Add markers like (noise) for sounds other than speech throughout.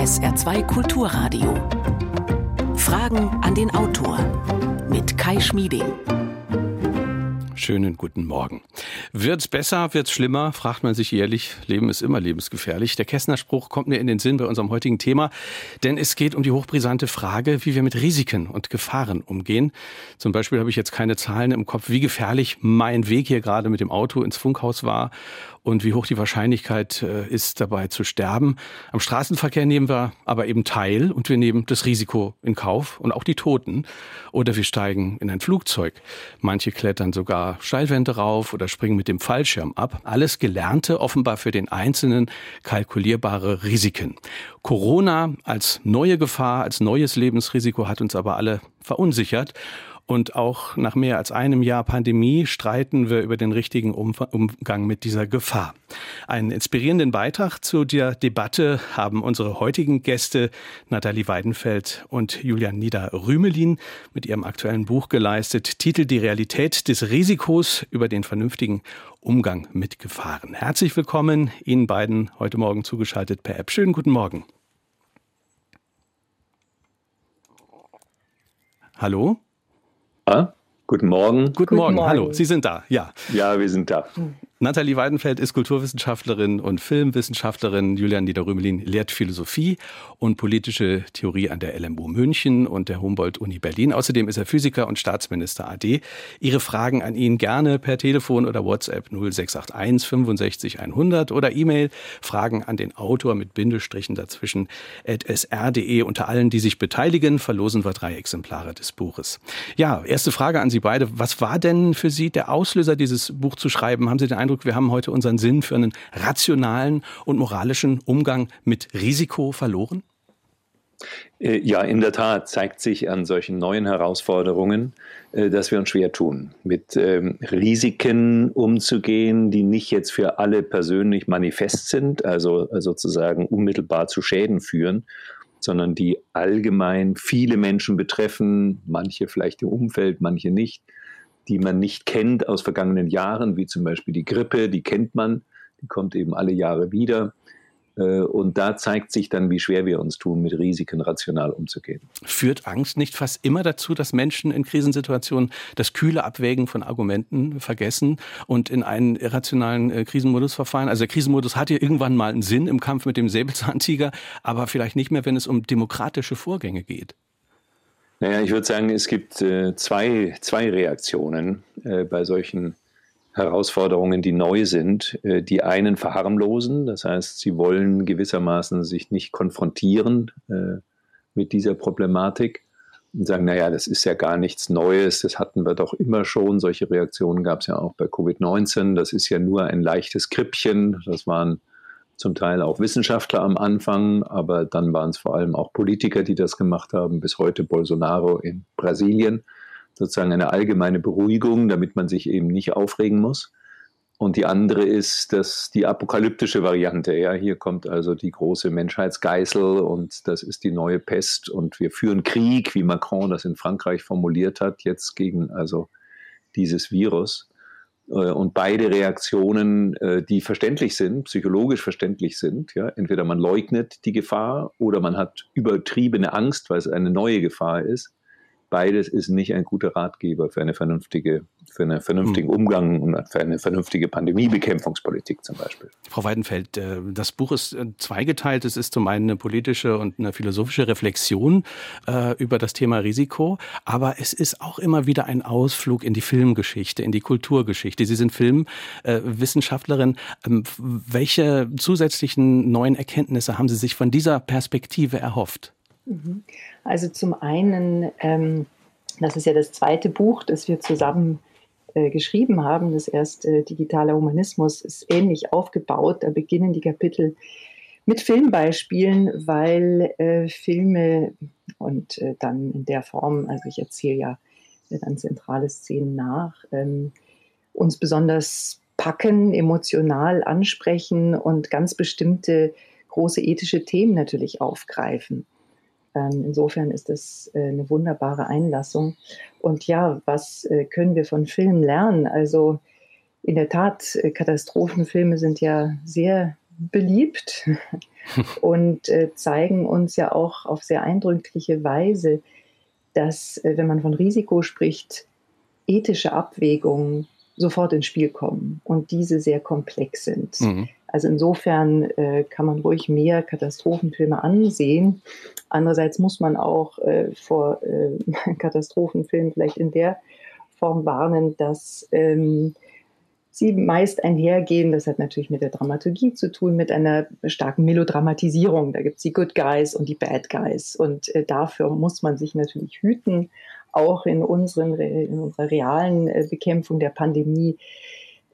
SR2 Kulturradio. Fragen an den Autor mit Kai Schmieding. Schönen guten Morgen. Wird's besser, wird's schlimmer, fragt man sich jährlich. Leben ist immer lebensgefährlich. Der Kästner Spruch kommt mir in den Sinn bei unserem heutigen Thema, denn es geht um die hochbrisante Frage, wie wir mit Risiken und Gefahren umgehen. Zum Beispiel habe ich jetzt keine Zahlen im Kopf, wie gefährlich mein Weg hier gerade mit dem Auto ins Funkhaus war und wie hoch die Wahrscheinlichkeit äh, ist, dabei zu sterben. Am Straßenverkehr nehmen wir aber eben teil und wir nehmen das Risiko in Kauf und auch die Toten. Oder wir steigen in ein Flugzeug. Manche klettern sogar Steilwände rauf oder springen mit dem Fallschirm ab. Alles Gelernte, offenbar für den Einzelnen kalkulierbare Risiken. Corona als neue Gefahr, als neues Lebensrisiko hat uns aber alle verunsichert. Und auch nach mehr als einem Jahr Pandemie streiten wir über den richtigen Umgang mit dieser Gefahr. Einen inspirierenden Beitrag zu der Debatte haben unsere heutigen Gäste Nathalie Weidenfeld und Julian Nieder-Rümelin mit ihrem aktuellen Buch geleistet. Titel Die Realität des Risikos über den vernünftigen Umgang mit Gefahren. Herzlich willkommen Ihnen beiden heute Morgen zugeschaltet per App. Schönen guten Morgen. Hallo? Guten Morgen. Guten, guten Morgen. Morgen. Hallo, Sie sind da, ja. Ja, wir sind da. Nathalie Weidenfeld ist Kulturwissenschaftlerin und Filmwissenschaftlerin. Julian Niederrümelin lehrt Philosophie und politische Theorie an der LMU München und der Humboldt-Uni Berlin. Außerdem ist er Physiker und Staatsminister AD. Ihre Fragen an ihn gerne per Telefon oder WhatsApp 0681 65 100 oder E-Mail Fragen an den Autor mit Bindestrichen dazwischen at sr.de. Unter allen, die sich beteiligen, verlosen wir drei Exemplare des Buches. Ja, erste Frage an Sie beide. Was war denn für Sie der Auslöser, dieses Buch zu schreiben? Haben Sie den Eindruck, wir haben heute unseren Sinn für einen rationalen und moralischen Umgang mit Risiko verloren? Äh, ja, in der Tat zeigt sich an solchen neuen Herausforderungen, äh, dass wir uns schwer tun, mit ähm, Risiken umzugehen, die nicht jetzt für alle persönlich manifest sind, also sozusagen unmittelbar zu Schäden führen, sondern die allgemein viele Menschen betreffen, manche vielleicht im Umfeld, manche nicht die man nicht kennt aus vergangenen Jahren, wie zum Beispiel die Grippe, die kennt man, die kommt eben alle Jahre wieder. Äh, und da zeigt sich dann, wie schwer wir uns tun, mit Risiken rational umzugehen. Führt Angst nicht fast immer dazu, dass Menschen in Krisensituationen das kühle Abwägen von Argumenten vergessen und in einen irrationalen äh, Krisenmodus verfallen? Also der Krisenmodus hat ja irgendwann mal einen Sinn im Kampf mit dem Säbelzahntiger, aber vielleicht nicht mehr, wenn es um demokratische Vorgänge geht. Naja, ich würde sagen, es gibt äh, zwei, zwei Reaktionen äh, bei solchen Herausforderungen, die neu sind. Äh, die einen verharmlosen, das heißt, sie wollen gewissermaßen sich nicht konfrontieren äh, mit dieser Problematik und sagen, naja, das ist ja gar nichts Neues, das hatten wir doch immer schon. Solche Reaktionen gab es ja auch bei Covid-19. Das ist ja nur ein leichtes Krippchen. Das waren zum Teil auch Wissenschaftler am Anfang, aber dann waren es vor allem auch Politiker, die das gemacht haben, bis heute Bolsonaro in Brasilien. Sozusagen eine allgemeine Beruhigung, damit man sich eben nicht aufregen muss. Und die andere ist dass die apokalyptische Variante. Ja, hier kommt also die große Menschheitsgeißel und das ist die neue Pest und wir führen Krieg, wie Macron das in Frankreich formuliert hat, jetzt gegen also dieses Virus. Äh, und beide Reaktionen, äh, die verständlich sind, psychologisch verständlich sind, ja, entweder man leugnet die Gefahr oder man hat übertriebene Angst, weil es eine neue Gefahr ist. Beides ist nicht ein guter Ratgeber für eine vernünftige für einen vernünftigen hm. Umgang und für eine vernünftige Pandemiebekämpfungspolitik zum Beispiel. Frau Weidenfeld, äh, das Buch ist äh, zweigeteilt. Es ist zum einen eine politische und eine philosophische Reflexion äh, über das Thema Risiko, aber es ist auch immer wieder ein Ausflug in die Filmgeschichte, in die Kulturgeschichte. Sie sind Filmwissenschaftlerin. Ähm, welche zusätzlichen neuen Erkenntnisse haben Sie sich von dieser Perspektive erhofft? Also zum einen, ähm, das ist ja das zweite Buch, das wir zusammen äh, geschrieben haben. Das erste Digitaler Humanismus ist ähnlich aufgebaut. Da beginnen die Kapitel mit Filmbeispielen, weil äh, Filme und äh, dann in der Form, also ich erzähle ja dann zentrale Szenen nach, ähm, uns besonders packen, emotional ansprechen und ganz bestimmte große ethische Themen natürlich aufgreifen. Ähm, insofern ist das äh, eine wunderbare Einlassung. Und ja, was äh, können wir von Filmen lernen? Also in der Tat, äh, Katastrophenfilme sind ja sehr beliebt (laughs) und zeigen uns ja auch auf sehr eindrückliche Weise, dass, wenn man von Risiko spricht, ethische Abwägungen sofort ins Spiel kommen und diese sehr komplex sind. Mhm. Also insofern äh, kann man ruhig mehr Katastrophenfilme ansehen. Andererseits muss man auch äh, vor äh, (laughs) Katastrophenfilmen vielleicht in der Form warnen, dass ähm, sie meist einhergehen. Das hat natürlich mit der Dramaturgie zu tun, mit einer starken Melodramatisierung. Da gibt es die Good Guys und die Bad Guys. Und äh, dafür muss man sich natürlich hüten, auch in, unseren, in unserer realen äh, Bekämpfung der Pandemie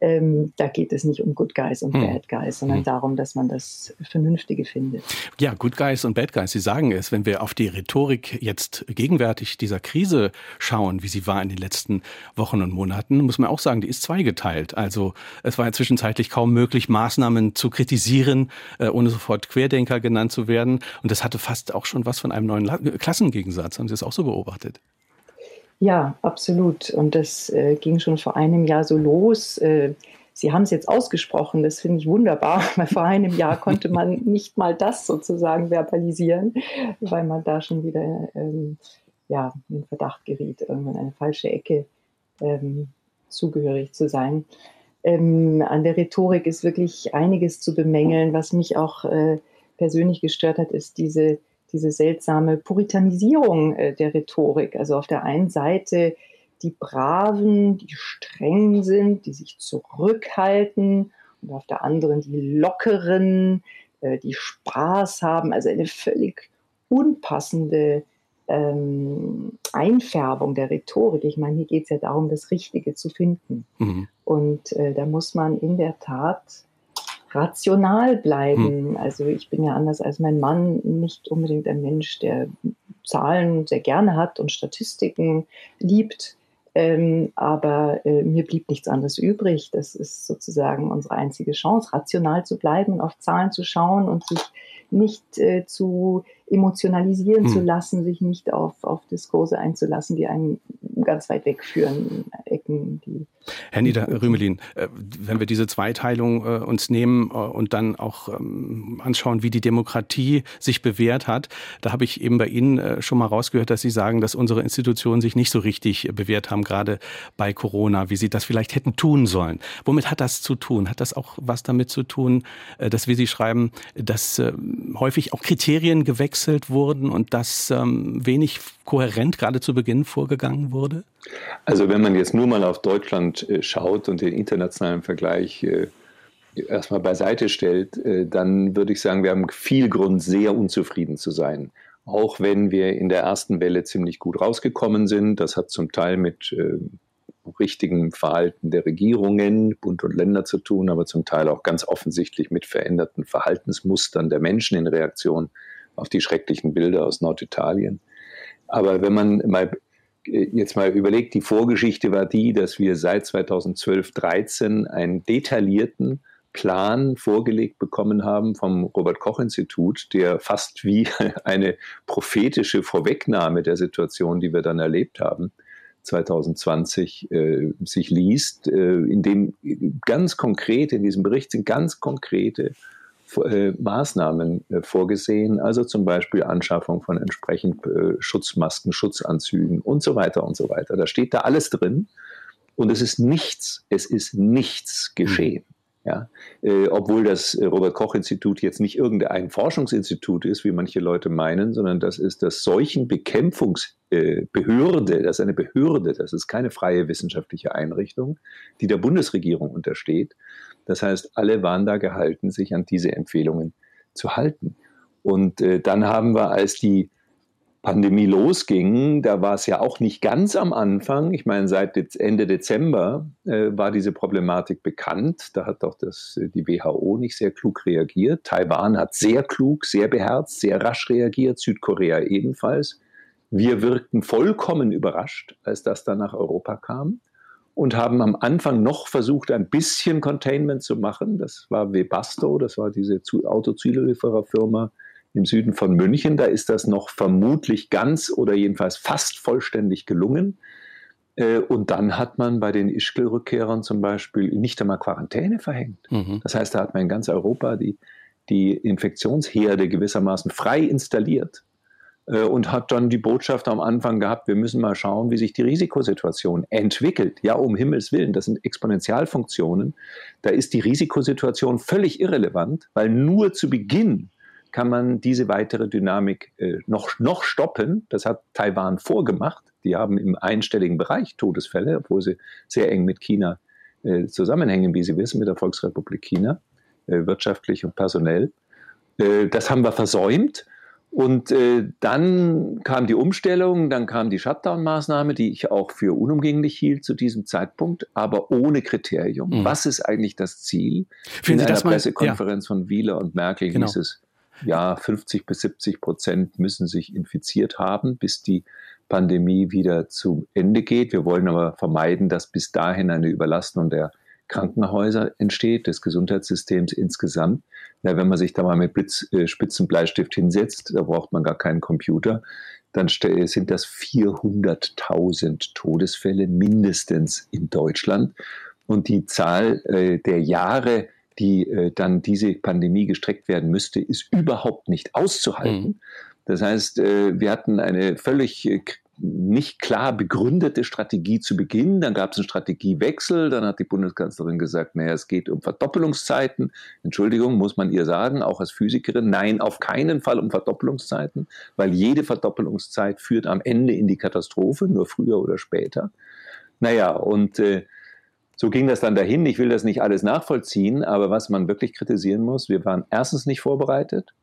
ähm, da geht es nicht um Good Guys und hm. Bad Guys, sondern hm. darum, dass man das Vernünftige findet. Ja, Good Guys und Bad Guys, Sie sagen es, wenn wir auf die Rhetorik jetzt gegenwärtig dieser Krise schauen, wie sie war in den letzten Wochen und Monaten, muss man auch sagen, die ist zweigeteilt. Also es war ja zwischenzeitlich kaum möglich, Maßnahmen zu kritisieren, äh, ohne sofort Querdenker genannt zu werden. Und das hatte fast auch schon was von einem neuen Klassengegensatz. Haben Sie das auch so beobachtet? Ja, absolut. Und das äh, ging schon vor einem Jahr so los. Äh, Sie haben es jetzt ausgesprochen, das finde ich wunderbar, (laughs) weil vor einem Jahr konnte man (laughs) nicht mal das sozusagen verbalisieren, weil man da schon wieder ähm, ja, in Verdacht geriet, irgendwann eine falsche Ecke ähm, zugehörig zu sein. Ähm, an der Rhetorik ist wirklich einiges zu bemängeln. Was mich auch äh, persönlich gestört hat, ist diese diese seltsame Puritanisierung äh, der Rhetorik. Also auf der einen Seite die Braven, die streng sind, die sich zurückhalten und auf der anderen die Lockeren, äh, die Spaß haben. Also eine völlig unpassende ähm, Einfärbung der Rhetorik. Ich meine, hier geht es ja darum, das Richtige zu finden. Mhm. Und äh, da muss man in der Tat rational bleiben. Hm. Also ich bin ja anders als mein Mann nicht unbedingt ein Mensch, der Zahlen sehr gerne hat und Statistiken liebt. Ähm, aber äh, mir blieb nichts anderes übrig. Das ist sozusagen unsere einzige Chance, rational zu bleiben und auf Zahlen zu schauen und sich nicht äh, zu emotionalisieren hm. zu lassen, sich nicht auf, auf Diskurse einzulassen, die einen ganz weit wegführen, Ecken, die. Herr Nieder-Rümelin, äh, wenn wir diese Zweiteilung äh, uns nehmen äh, und dann auch ähm, anschauen, wie die Demokratie sich bewährt hat, da habe ich eben bei Ihnen schon mal rausgehört, dass Sie sagen, dass unsere Institutionen sich nicht so richtig bewährt haben, gerade bei Corona, wie sie das vielleicht hätten tun sollen. Womit hat das zu tun? Hat das auch was damit zu tun, dass, wie Sie schreiben, dass häufig auch Kriterien gewechselt wurden und dass ähm, wenig kohärent gerade zu Beginn vorgegangen wurde? Also wenn man jetzt nur mal auf Deutschland äh, schaut und den internationalen Vergleich äh, erstmal beiseite stellt, äh, dann würde ich sagen, wir haben viel Grund, sehr unzufrieden zu sein. Auch wenn wir in der ersten Welle ziemlich gut rausgekommen sind. Das hat zum Teil mit äh, richtigem Verhalten der Regierungen, Bund und Länder zu tun, aber zum Teil auch ganz offensichtlich mit veränderten Verhaltensmustern der Menschen in Reaktion auf die schrecklichen Bilder aus Norditalien. Aber wenn man mal äh, jetzt mal überlegt, die Vorgeschichte war die, dass wir seit 2012, 13 einen detaillierten Plan vorgelegt bekommen haben vom Robert Koch Institut, der fast wie (laughs) eine prophetische Vorwegnahme der Situation, die wir dann erlebt haben, 2020 äh, sich liest, äh, in dem ganz konkret, in diesem Bericht sind ganz konkrete äh, Maßnahmen äh, vorgesehen, also zum Beispiel Anschaffung von entsprechend äh, Schutzmasken, Schutzanzügen und so weiter und so weiter. Da steht da alles drin und es ist nichts, es ist nichts geschehen. Ja, äh, obwohl das Robert Koch Institut jetzt nicht irgendein Forschungsinstitut ist, wie manche Leute meinen, sondern das ist das Seuchenbekämpfungsbehörde, das ist eine Behörde, das ist keine freie wissenschaftliche Einrichtung, die der Bundesregierung untersteht. Das heißt, alle waren da gehalten, sich an diese Empfehlungen zu halten. Und äh, dann haben wir, als die Pandemie losging, da war es ja auch nicht ganz am Anfang. Ich meine, seit Ende Dezember äh, war diese Problematik bekannt. Da hat doch das, äh, die WHO nicht sehr klug reagiert. Taiwan hat sehr klug, sehr beherzt, sehr rasch reagiert. Südkorea ebenfalls. Wir wirkten vollkommen überrascht, als das dann nach Europa kam und haben am Anfang noch versucht, ein bisschen Containment zu machen. Das war Webasto, das war diese Autozuliefererfirma im Süden von München. Da ist das noch vermutlich ganz oder jedenfalls fast vollständig gelungen. Äh, und dann hat man bei den Ischgl-Rückkehrern zum Beispiel nicht einmal Quarantäne verhängt. Mhm. Das heißt, da hat man in ganz Europa die die Infektionsherde gewissermaßen frei installiert und hat dann die Botschaft am Anfang gehabt, wir müssen mal schauen, wie sich die Risikosituation entwickelt. Ja, um Himmels Willen, das sind Exponentialfunktionen. Da ist die Risikosituation völlig irrelevant, weil nur zu Beginn kann man diese weitere Dynamik äh, noch, noch stoppen. Das hat Taiwan vorgemacht. Die haben im einstelligen Bereich Todesfälle, obwohl sie sehr eng mit China äh, zusammenhängen, wie Sie wissen, mit der Volksrepublik China, äh, wirtschaftlich und personell. Äh, das haben wir versäumt. Und äh, dann kam die Umstellung, dann kam die Shutdown-Maßnahme, die ich auch für unumgänglich hielt zu diesem Zeitpunkt, aber ohne Kriterium. Mhm. Was ist eigentlich das Ziel? Finden In Sie einer Pressekonferenz ja. von Wieler und Merkel genau. hieß es, ja, 50 bis 70 Prozent müssen sich infiziert haben, bis die Pandemie wieder zu Ende geht. Wir wollen aber vermeiden, dass bis dahin eine Überlastung der Krankenhäuser entsteht, des Gesundheitssystems insgesamt. Ja, wenn man sich da mal mit Blitz, äh, Spitzenbleistift hinsetzt, da braucht man gar keinen Computer, dann sind das 400.000 Todesfälle mindestens in Deutschland. Und die Zahl äh, der Jahre, die äh, dann diese Pandemie gestreckt werden müsste, ist überhaupt nicht auszuhalten. Mhm. Das heißt, äh, wir hatten eine völlig äh, nicht klar begründete Strategie zu Beginn. Dann gab es einen Strategiewechsel. Dann hat die Bundeskanzlerin gesagt, naja, es geht um Verdoppelungszeiten. Entschuldigung, muss man ihr sagen, auch als Physikerin, nein, auf keinen Fall um Verdoppelungszeiten, weil jede Verdoppelungszeit führt am Ende in die Katastrophe, nur früher oder später. Naja, und äh, so ging das dann dahin. Ich will das nicht alles nachvollziehen, aber was man wirklich kritisieren muss, wir waren erstens nicht vorbereitet.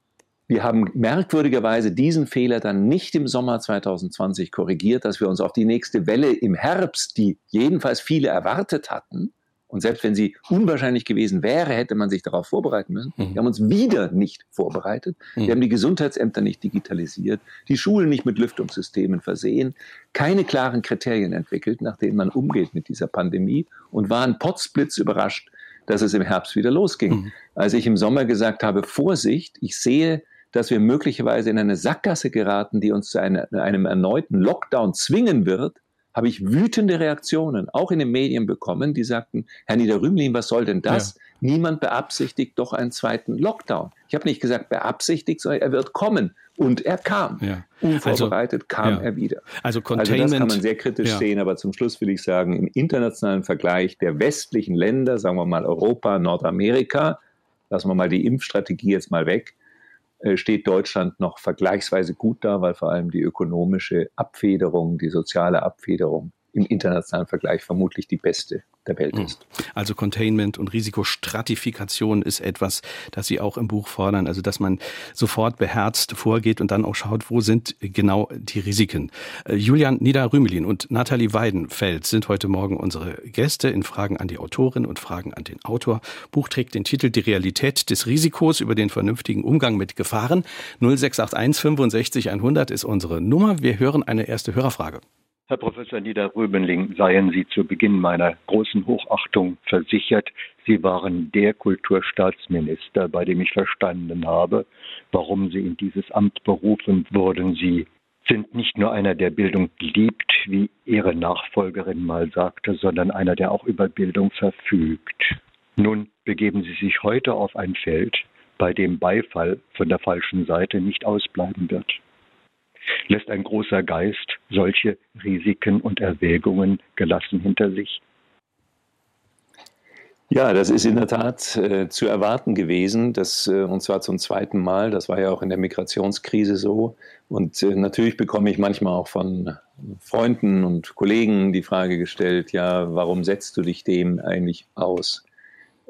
Wir haben merkwürdigerweise diesen Fehler dann nicht im Sommer 2020 korrigiert, dass wir uns auf die nächste Welle im Herbst, die jedenfalls viele erwartet hatten, und selbst wenn sie unwahrscheinlich gewesen wäre, hätte man sich darauf vorbereiten müssen. Mhm. Wir haben uns wieder nicht vorbereitet. Mhm. Wir haben die Gesundheitsämter nicht digitalisiert, die Schulen nicht mit Lüftungssystemen versehen, keine klaren Kriterien entwickelt, nach denen man umgeht mit dieser Pandemie und waren potzblitz überrascht, dass es im Herbst wieder losging. Mhm. Als ich im Sommer gesagt habe, Vorsicht, ich sehe, dass wir möglicherweise in eine Sackgasse geraten, die uns zu einer, einem erneuten Lockdown zwingen wird, habe ich wütende Reaktionen, auch in den Medien bekommen, die sagten, Herr Niederrümelin, was soll denn das? Ja. Niemand beabsichtigt doch einen zweiten Lockdown. Ich habe nicht gesagt beabsichtigt, sondern er wird kommen. Und er kam. Ja. Unvorbereitet also, kam ja. er wieder. Also, Containment, also das kann man sehr kritisch ja. sehen, aber zum Schluss will ich sagen, im internationalen Vergleich der westlichen Länder, sagen wir mal Europa, Nordamerika, lassen wir mal die Impfstrategie jetzt mal weg, steht Deutschland noch vergleichsweise gut da, weil vor allem die ökonomische Abfederung, die soziale Abfederung im internationalen Vergleich vermutlich die beste der Welt hm. ist. Also Containment und Risikostratifikation ist etwas, das Sie auch im Buch fordern, also dass man sofort beherzt vorgeht und dann auch schaut, wo sind genau die Risiken. Äh, Julian Niederrümelin und Nathalie Weidenfeld sind heute Morgen unsere Gäste in Fragen an die Autorin und Fragen an den Autor. Buch trägt den Titel Die Realität des Risikos über den vernünftigen Umgang mit Gefahren. 0681 65 100 ist unsere Nummer. Wir hören eine erste Hörerfrage. Herr Professor Niederrübenling, seien Sie zu Beginn meiner großen Hochachtung versichert, Sie waren der Kulturstaatsminister, bei dem ich verstanden habe, warum Sie in dieses Amt berufen wurden. Sie sind nicht nur einer, der Bildung liebt, wie Ihre Nachfolgerin mal sagte, sondern einer, der auch über Bildung verfügt. Nun begeben Sie sich heute auf ein Feld, bei dem Beifall von der falschen Seite nicht ausbleiben wird lässt ein großer Geist solche Risiken und Erwägungen gelassen hinter sich? Ja, das ist in der Tat äh, zu erwarten gewesen, dass, äh, und zwar zum zweiten Mal. Das war ja auch in der Migrationskrise so. Und äh, natürlich bekomme ich manchmal auch von Freunden und Kollegen die Frage gestellt, ja, warum setzt du dich dem eigentlich aus?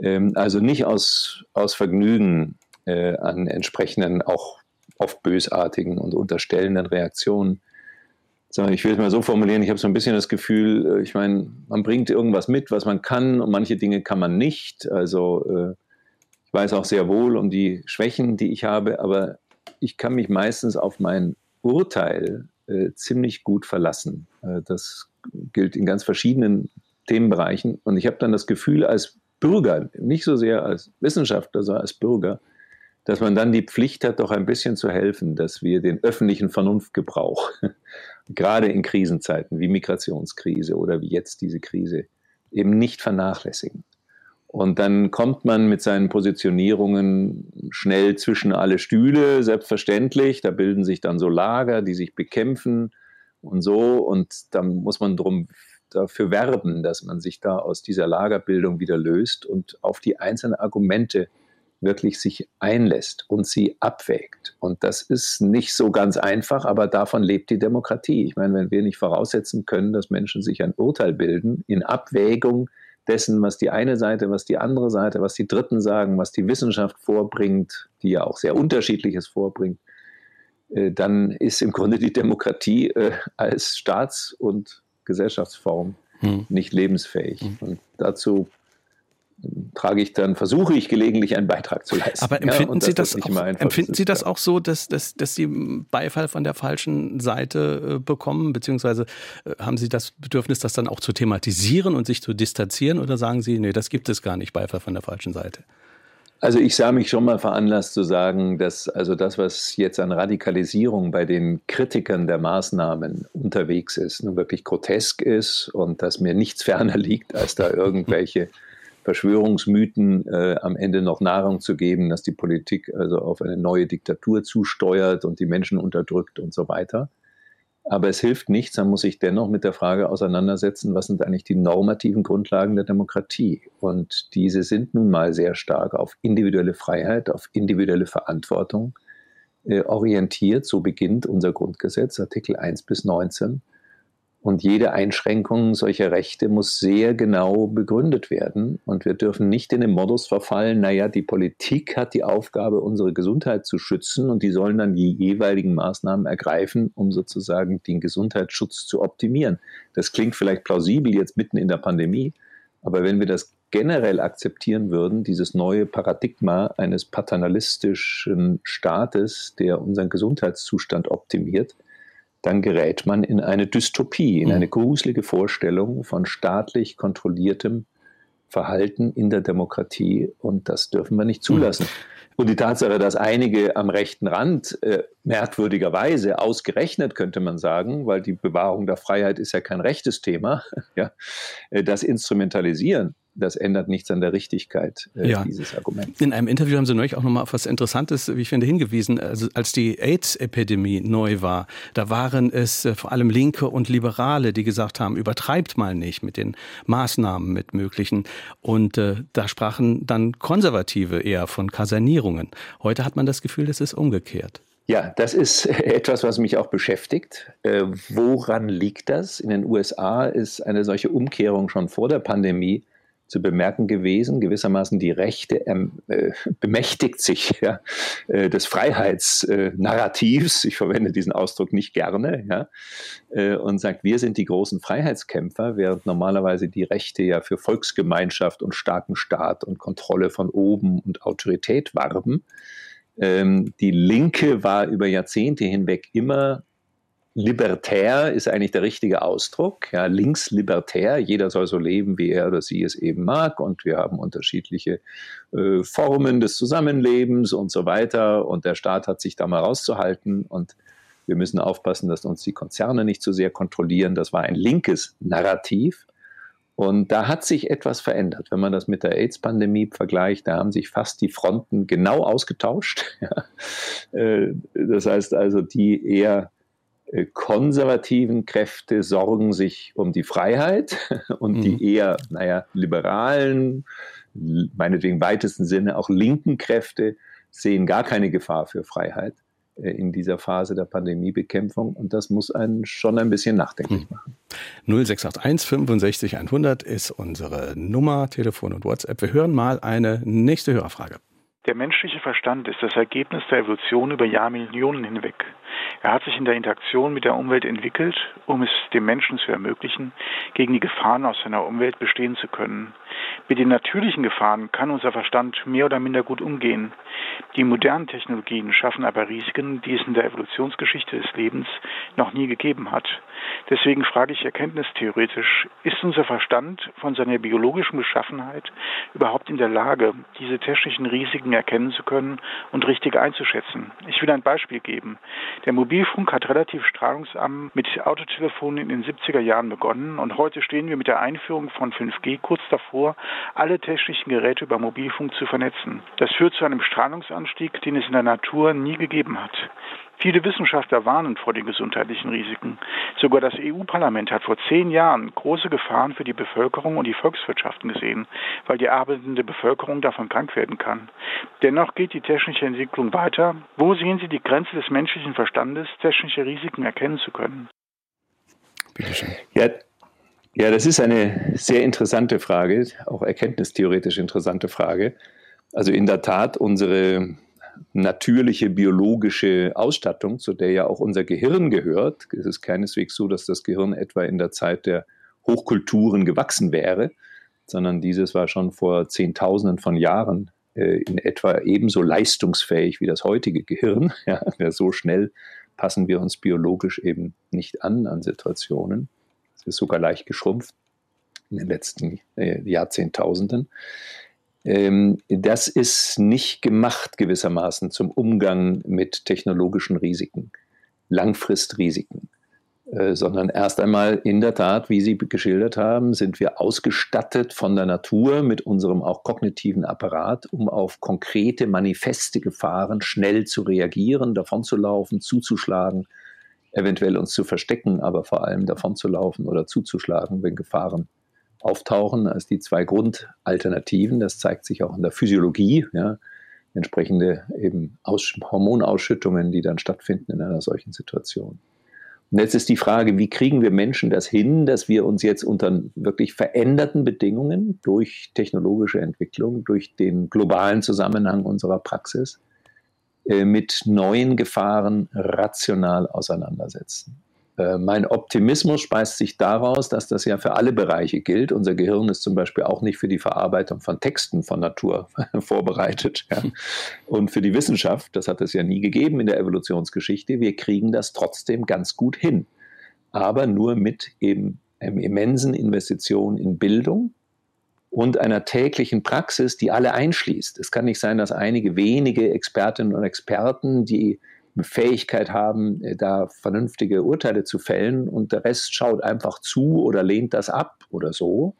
Ähm, also nicht aus, aus Vergnügen äh, an entsprechenden auch oft bösartigen und unterstellenden Reaktionen. Ich will es mal so formulieren, ich habe so ein bisschen das Gefühl, äh, ich meine, man bringt irgendwas mit, was man kann und manche Dinge kann man nicht. Also äh, ich weiß auch sehr wohl um die Schwächen, die ich habe, aber ich kann mich meistens auf mein Urteil äh, ziemlich gut verlassen. das gilt in ganz verschiedenen Themenbereichen. Und ich habe dann das Gefühl, als Bürger, nicht so sehr als Wissenschaftler, sondern als Bürger, dass man dann die Pflicht hat, doch ein bisschen zu helfen, dass wir den öffentlichen Vernunftgebrauch, (laughs) gerade in Krisenzeiten wie Migrationskrise oder wie jetzt diese Krise, eben nicht vernachlässigen. Und dann kommt man mit seinen Positionierungen schnell zwischen alle Stühle, selbstverständlich. Da bilden sich dann so Lager, die sich bekämpfen und so. Und da muss man drum dafür werben, dass man sich da aus dieser Lagerbildung wieder löst und auf die einzelnen Argumente wirklich sich einlässt und sie abwägt. Und das ist nicht so ganz einfach, aber davon lebt die Demokratie. Ich meine, wenn wir nicht voraussetzen können, dass Menschen sich ein Urteil bilden in Abwägung dessen, was die eine Seite, was die andere Seite, was die Dritten sagen, was die Wissenschaft vorbringt, die ja auch sehr unterschiedliches vorbringt, äh, dann ist im Grunde die Demokratie äh, als Staats- und Gesellschaftsform hm. nicht lebensfähig. Hm. Und dazu trage ich dann, versuche ich gelegentlich einen Beitrag zu leisten. Aber empfinden, ja, Sie, das auch, empfinden Sie das auch so, dass, dass, dass Sie Beifall von der falschen Seite äh, bekommen, beziehungsweise äh, haben Sie das Bedürfnis, das dann auch zu thematisieren und sich zu distanzieren oder sagen Sie, nee, das gibt es gar nicht, Beifall von der falschen Seite? Also ich sah mich schon mal veranlasst zu sagen, dass also das, was jetzt an Radikalisierung bei den Kritikern der Maßnahmen unterwegs ist, nun wirklich grotesk ist und dass mir nichts (laughs) ferner liegt, als da (laughs) irgendwelche Verschwörungsmythen äh, am Ende noch Nahrung zu geben, dass die Politik also auf eine neue Diktatur zusteuert und die Menschen unterdrückt und so weiter. Aber es hilft nichts, man muss sich dennoch mit der Frage auseinandersetzen, was sind eigentlich die normativen Grundlagen der Demokratie? Und diese sind nun mal sehr stark auf individuelle Freiheit, auf individuelle Verantwortung äh, orientiert. So beginnt unser Grundgesetz, Artikel 1 bis 19. Und jede Einschränkung solcher Rechte muss sehr genau begründet werden. Und wir dürfen nicht in den Modus verfallen, naja, die Politik hat die Aufgabe, unsere Gesundheit zu schützen und die sollen dann die jeweiligen Maßnahmen ergreifen, um sozusagen den Gesundheitsschutz zu optimieren. Das klingt vielleicht plausibel jetzt mitten in der Pandemie, aber wenn wir das generell akzeptieren würden, dieses neue Paradigma eines paternalistischen Staates, der unseren Gesundheitszustand optimiert, dann gerät man in eine Dystopie, in eine mhm. gruselige Vorstellung von staatlich kontrolliertem Verhalten in der Demokratie und das dürfen wir nicht mhm. zulassen. Und die Tatsache, dass einige am rechten Rand äh, merkwürdigerweise ausgerechnet, könnte man sagen, weil die Bewahrung der Freiheit ist ja kein rechtes Thema, (laughs) ja, äh, das instrumentalisieren, das ändert nichts an der Richtigkeit äh, ja. dieses Arguments. In einem Interview haben Sie neulich auch nochmal auf was Interessantes, wie ich finde, hingewiesen. Also als die AIDS-Epidemie neu war, da waren es äh, vor allem Linke und Liberale, die gesagt haben, übertreibt mal nicht mit den Maßnahmen, mit möglichen. Und äh, da sprachen dann Konservative eher von Kasernierungen. Heute hat man das Gefühl, das ist umgekehrt. Ja, das ist (laughs) etwas, was mich auch beschäftigt. Äh, woran liegt das? In den USA ist eine solche Umkehrung schon vor der Pandemie zu bemerken gewesen. Gewissermaßen die Rechte ähm, äh, bemächtigt sich ja, äh, des Freiheitsnarrativs. ich verwende diesen Ausdruck nicht gerne. Ja, äh, und sagt, wir sind die großen Freiheitskämpfer, während normalerweise die Rechte ja für Volksgemeinschaft und starken Staat und Kontrolle von oben und Autorität warben. Ähm, die Linke war über Jahrzehnte hinweg immer libertär ist eigentlich der richtige Ausdruck. Ja, linkslibertär, jeder soll so leben, wie er oder sie es eben mag. Und wir haben unterschiedliche äh, Formen des Zusammenlebens und so weiter. Und der Staat hat sich da mal rauszuhalten. Und wir müssen aufpassen, dass uns die Konzerne nicht zu sehr kontrollieren. Das war ein linkes Narrativ. Und da hat sich etwas verändert. Wenn man das mit der AIDS-Pandemie vergleicht, da haben sich fast die Fronten genau ausgetauscht. (laughs) Äh, das heißt also, die eher konservativen Kräfte sorgen sich um die Freiheit (laughs) und mhm. die eher, naja, liberalen, meinetwegen im weitesten Sinne auch linken Kräfte sehen gar keine Gefahr für Freiheit äh, in dieser Phase der Pandemiebekämpfung und das muss einen schon ein bisschen nachdenklich mhm. machen. 0681 65 100 ist unsere Nummer, Telefon und WhatsApp. Wir hören mal eine nächste Hörerfrage. Der menschliche Verstand ist das Ergebnis der Evolution über Jahrmillionen hinweg. Er hat sich in der Interaktion mit der Umwelt entwickelt, um es dem Menschen zu ermöglichen, gegen die Gefahren aus seiner Umwelt bestehen zu können. Mit den natürlichen Gefahren kann unser Verstand mehr oder minder gut umgehen. Die modernen Technologien schaffen aber Risiken, die es in der Evolutionsgeschichte des Lebens noch nie gegeben hat. Deswegen frage ich erkenntnistheoretisch, ist unser Verstand von seiner biologischen Beschaffenheit überhaupt in der Lage, diese technischen Risiken erkennen zu können und richtig einzuschätzen? Ich will ein Beispiel geben. Der Mobilfunk hat relativ strahlungsarm mit Autotelefonen in den 70er Jahren begonnen und heute stehen wir mit der Einführung von 5G kurz davor, vor, alle technischen Geräte über Mobilfunk zu vernetzen. Das führt zu einem Strahlungsanstieg, den es in der Natur nie gegeben hat. Viele Wissenschaftler warnen vor den gesundheitlichen Risiken. Sogar das EU-Parlament hat vor zehn Jahren große Gefahren für die Bevölkerung und die Volkswirtschaften gesehen, weil die arbeitende Bevölkerung davon krank werden kann. Dennoch geht die technische Entwicklung weiter. Wo sehen Sie die Grenze des menschlichen Verstandes, technische Risiken erkennen zu können? Bitte schön. Ja, ja, das ist eine sehr interessante Frage, auch erkenntnistheoretisch interessante Frage. Also in der Tat, unsere natürliche biologische Ausstattung, zu der ja auch unser Gehirn gehört. Es ist keineswegs so, dass das Gehirn etwa in der Zeit der Hochkulturen gewachsen wäre, sondern dieses war schon vor Zehntausenden von Jahren äh, in etwa ebenso leistungsfähig wie das heutige Gehirn. (laughs) Ja, so schnell passen wir uns biologisch eben nicht an an Situationen. Ist sogar leicht geschrumpft in den letzten äh, Jahrzehntausenden. Ähm, das ist nicht gemacht gewissermaßen zum Umgang mit technologischen Risiken, Langfristrisiken, äh, sondern erst einmal in der Tat, wie Sie geschildert haben, sind wir ausgestattet von der Natur mit unserem auch kognitiven Apparat, um auf konkrete, manifeste Gefahren schnell zu reagieren, davonzulaufen, zuzuschlagen, eventuell uns zu verstecken, aber vor allem davonzulaufen oder zuzuschlagen, wenn Gefahren auftauchen als die zwei Grundalternativen. Das zeigt sich auch in der Physiologie, ja, entsprechende eben Aus Hormonausschüttungen, die dann stattfinden in einer solchen Situation. Und jetzt ist die Frage, wie kriegen wir Menschen das hin, dass wir uns jetzt unter wirklich veränderten Bedingungen durch technologische Entwicklung, durch den globalen Zusammenhang unserer Praxis mit neuen Gefahren rational auseinandersetzen. Äh, mein Optimismus speist sich daraus, dass das ja für alle Bereiche gilt. Unser Gehirn ist zum Beispiel auch nicht für die Verarbeitung von Texten von Natur (laughs) vorbereitet. Ja. Und für die Wissenschaft, das hat es ja nie gegeben in der Evolutionsgeschichte, wir kriegen das trotzdem ganz gut hin. Aber nur mit eben einem immensen Investitionen in Bildung und einer täglichen Praxis, die alle einschließt. Es kann nicht sein, dass einige wenige Expertinnen und Experten, die Fähigkeit haben, äh, da vernünftige Urteile zu fällen und der Rest schaut einfach zu oder lehnt das ab oder so,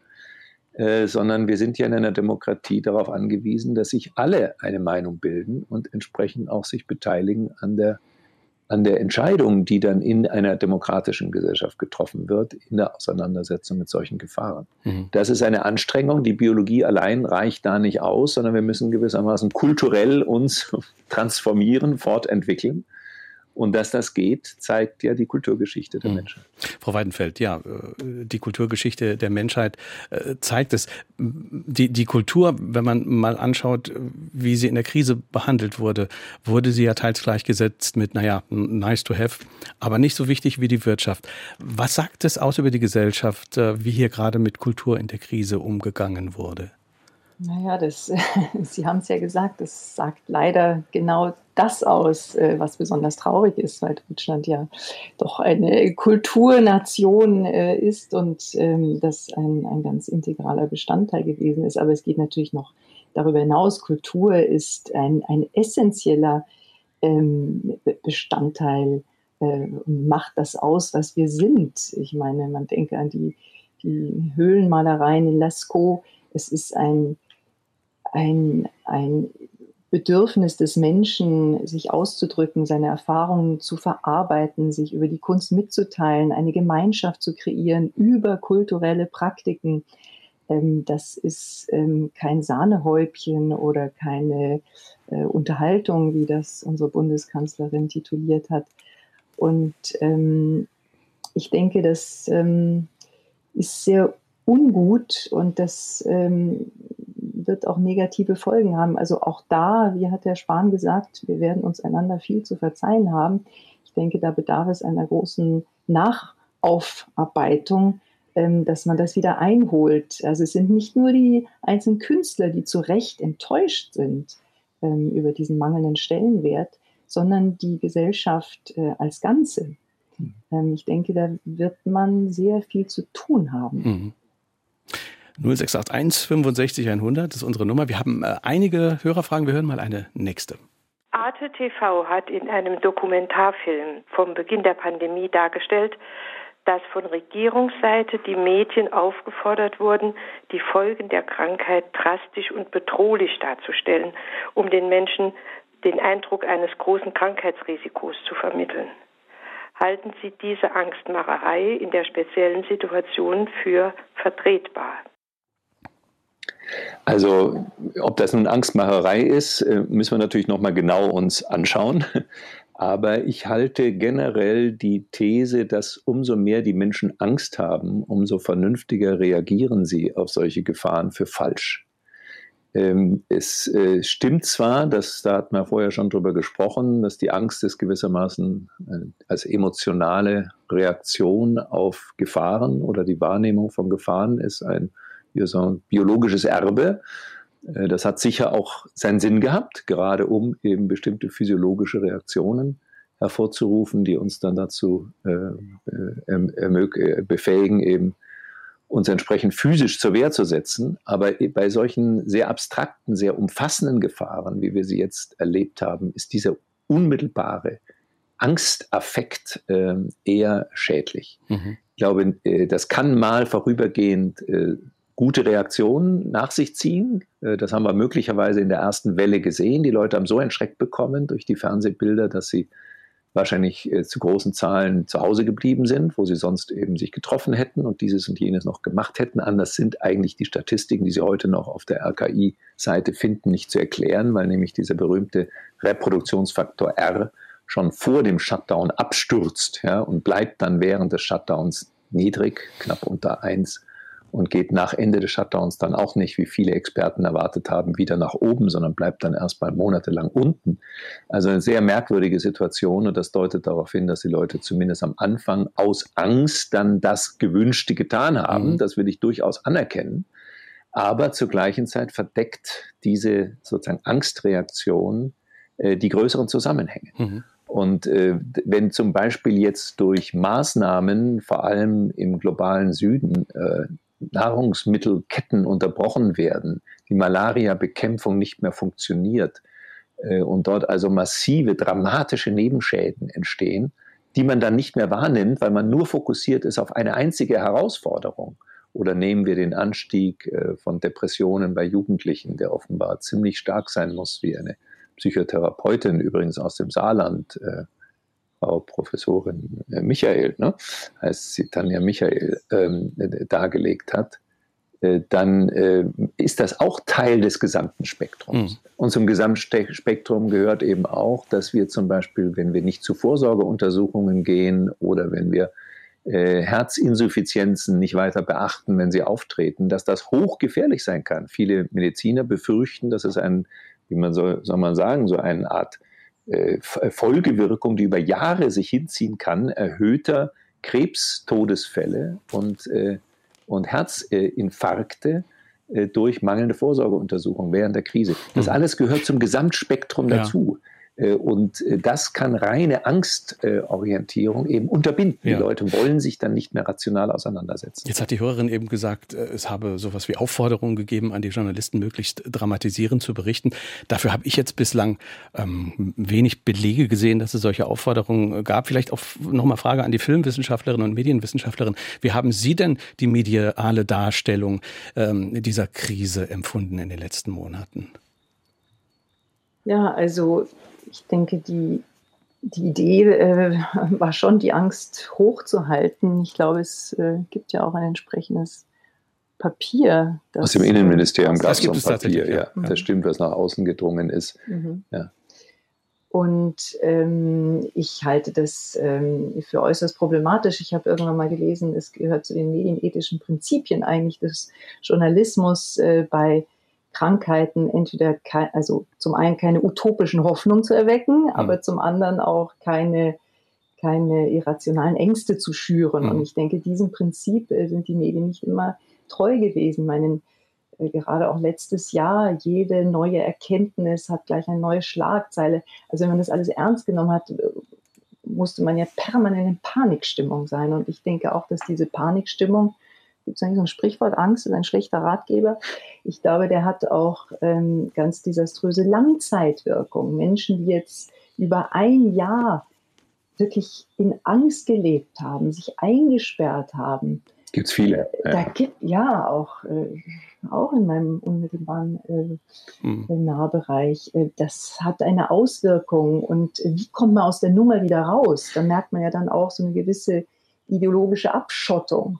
äh, sondern wir sind ja in einer Demokratie darauf angewiesen, dass sich alle eine Meinung bilden und entsprechend auch sich beteiligen an der an der Entscheidung, die dann in einer demokratischen Gesellschaft getroffen wird, in der Auseinandersetzung mit solchen Gefahren. Mhm. Das ist eine Anstrengung. Die Biologie allein reicht da nicht aus, sondern wir müssen gewissermaßen kulturell uns (laughs) transformieren, fortentwickeln. Und dass das geht, zeigt ja die Kulturgeschichte der mhm. Menschheit. Frau Weidenfeld, ja, äh, die Kulturgeschichte der Menschheit äh, zeigt es. Die, die Kultur, wenn man mal anschaut, wie sie in der Krise behandelt wurde, wurde sie ja teils gleichgesetzt mit, naja, nice to have, aber nicht so wichtig wie die Wirtschaft. Was sagt es aus über die Gesellschaft, äh, wie hier gerade mit Kultur in der Krise umgegangen wurde? Naja, das, (laughs) Sie haben es ja gesagt, das sagt leider genau das aus, äh, was besonders traurig ist, weil Deutschland ja doch eine Kulturnation äh, ist und ähm, das ein, ein ganz integraler Bestandteil gewesen ist. Aber es geht natürlich noch darüber hinaus. Kultur ist ein, ein essentieller ähm, Bestandteil äh, und macht das aus, was wir sind. Ich meine, man denke an die, die Höhlenmalereien in Lascaux. Es ist ein ein, ein Bedürfnis des Menschen, sich auszudrücken, seine Erfahrungen zu verarbeiten, sich über die Kunst mitzuteilen, eine Gemeinschaft zu kreieren über kulturelle Praktiken. Ähm, das ist ähm, kein Sahnehäubchen oder keine äh, Unterhaltung, wie das unsere Bundeskanzlerin tituliert hat. Und ähm, ich denke, das ist sehr ungut und das wird auch negative Folgen haben. Also auch da, wie hat Herr Spahn gesagt, wir werden uns einander viel zu verzeihen haben. Ich denke, da bedarf es einer großen Nachaufarbeitung, ähm, dass man das wieder einholt. Also es sind nicht nur die einzelnen Künstler, die zu Recht enttäuscht sind ähm, über diesen mangelnden Stellenwert, sondern die Gesellschaft äh, als Ganze. Hm. Ähm, ich denke, da wird man sehr viel zu tun haben. Mhm. 0681 65 100 ist unsere Nummer. Wir haben äh, einige Hörerfragen. Wir hören mal eine nächste. Arte TV hat in einem Dokumentarfilm vom Beginn der Pandemie dargestellt, dass von Regierungsseite die Medien aufgefordert wurden, die Folgen der Krankheit drastisch und bedrohlich darzustellen, um den Menschen den Eindruck eines großen Krankheitsrisikos zu vermitteln. Halten Sie diese Angstmacherei in der speziellen Situation für vertretbar? Also, ob das nun Angstmacherei ist, äh, müssen wir natürlich nochmal genau uns anschauen. (laughs) Aber ich halte generell die These, dass umso mehr die Menschen Angst haben, umso vernünftiger reagieren sie auf solche Gefahren für falsch. Ähm, es äh, stimmt zwar, dass, da hat man vorher schon drüber gesprochen, dass die Angst ist gewissermaßen äh, als emotionale Reaktion auf Gefahren oder die Wahrnehmung von Gefahren ist ein, wie sagen, biologisches Erbe. Äh, das hat sicher auch seinen Sinn gehabt, gerade um eben bestimmte physiologische Reaktionen hervorzurufen, die uns dann dazu äh, äh, befähigen, eben uns entsprechend physisch zur Wehr zu setzen. Aber bei solchen sehr abstrakten, sehr umfassenden Gefahren, wie wir sie jetzt erlebt haben, ist dieser unmittelbare Angstaffekt äh, eher schädlich. Mhm. Ich glaube, äh, das kann mal vorübergehend äh, gute Reaktionen nach sich ziehen. Äh, das haben wir möglicherweise in der ersten Welle gesehen. Die Leute haben so einen Schreck bekommen durch die Fernsehbilder, dass sie wahrscheinlich äh, zu großen Zahlen zu Hause geblieben sind, wo sie sonst eben sich getroffen hätten und dieses und jenes noch gemacht hätten. Anders sind eigentlich die Statistiken, die Sie heute noch auf der RKI-Seite finden, nicht zu erklären, weil nämlich dieser berühmte Reproduktionsfaktor R schon vor dem Shutdown abstürzt ja, und bleibt dann während des Shutdowns niedrig, knapp unter 1 und geht nach Ende des Shutdowns dann auch nicht, wie viele Experten erwartet haben, wieder nach oben, sondern bleibt dann erstmal monatelang unten. Also eine sehr merkwürdige Situation und das deutet darauf hin, dass die Leute zumindest am Anfang aus Angst dann das Gewünschte getan haben. Mhm. Das will ich durchaus anerkennen. Aber zur gleichen Zeit verdeckt diese sozusagen Angstreaktion äh, die größeren Zusammenhänge. Mhm. Und äh, wenn zum Beispiel jetzt durch Maßnahmen, vor allem im globalen Süden, äh, Nahrungsmittelketten unterbrochen werden, die Malaria-Bekämpfung nicht mehr funktioniert äh, und dort also massive, dramatische Nebenschäden entstehen, die man dann nicht mehr wahrnimmt, weil man nur fokussiert ist auf eine einzige Herausforderung. Oder nehmen wir den Anstieg äh, von Depressionen bei Jugendlichen, der offenbar ziemlich stark sein muss, wie eine Psychotherapeutin übrigens aus dem Saarland äh, Frau Professorin äh, Michael, ne, heißt sie Tanja Michael, ähm, dargelegt hat, äh, dann äh, ist das auch Teil des gesamten Spektrums. Mhm. Und zum Gesamtspektrum gehört eben auch, dass wir zum Beispiel, wenn wir nicht zu Vorsorgeuntersuchungen gehen oder wenn wir äh, Herzinsuffizienzen nicht weiter beachten, wenn sie auftreten, dass das hochgefährlich sein kann. Viele Mediziner befürchten, dass es ein, wie man soll, soll man sagen, so eine Art äh, Folgewirkung, die über Jahre sich hinziehen kann, erhöhter Krebstodesfälle und, äh, und Herzinfarkte äh, durch mangelnde Vorsorgeuntersuchungen während der Krise. Das hm. alles gehört zum Gesamtspektrum dazu. Ja. Äh, und äh, das kann reine Angstorientierung eben unterbinden. Ja. Die Leute wollen sich dann nicht mehr rational auseinandersetzen. Jetzt hat die Hörerin eben gesagt, äh, es habe sowas wie Aufforderungen gegeben an die Journalisten, möglichst dramatisierend zu berichten. Dafür habe ich jetzt bislang ähm, wenig Belege gesehen, dass es solche Aufforderungen gab. Vielleicht auch nochmal Frage an die Filmwissenschaftlerin und Medienwissenschaftlerin. Wie haben Sie denn die mediale Darstellung ähm, dieser Krise empfunden in den letzten Monaten? Ja, also ich denke, die, die Idee äh, war schon, die Angst hochzuhalten. Ich glaube, es äh, gibt ja auch ein entsprechendes Papier. Das, Aus dem Innenministerium gab es so ein Papier, ja. ja. Das stimmt, was nach außen gedrungen ist. Mhm. Ja. Und ähm, ich halte das ähm, für äußerst problematisch. Ich habe irgendwann mal gelesen, es gehört zu den medienethischen Prinzipien eigentlich des Journalismus äh, bei Krankheiten entweder, also zum einen keine utopischen Hoffnungen zu erwecken, mhm. aber zum anderen auch keine, keine irrationalen Ängste zu schüren. Mhm. Und ich denke, diesem Prinzip äh, sind die Medien nicht immer treu gewesen. Meinen, äh, gerade auch letztes Jahr, jede neue Erkenntnis hat gleich eine neue Schlagzeile. Also wenn man das alles ernst genommen hat, äh, musste man ja permanent in Panikstimmung sein. Und ich denke auch, dass diese Panikstimmung gibt es eigentlich so ein Sprichwort, Angst ist ein schlechter Ratgeber. Ich glaube, der hat auch ähm, ganz desaströse Langzeitwirkungen. Menschen, die jetzt über ein Jahr wirklich in Angst gelebt haben, sich eingesperrt haben. Gibt es viele. Ja. Da gibt ja auch, äh, auch in meinem unmittelbaren äh, mhm. Nahbereich. Äh, das hat eine Auswirkung. Und wie kommt man aus der Nummer wieder raus? Da merkt man ja dann auch so eine gewisse ideologische Abschottung.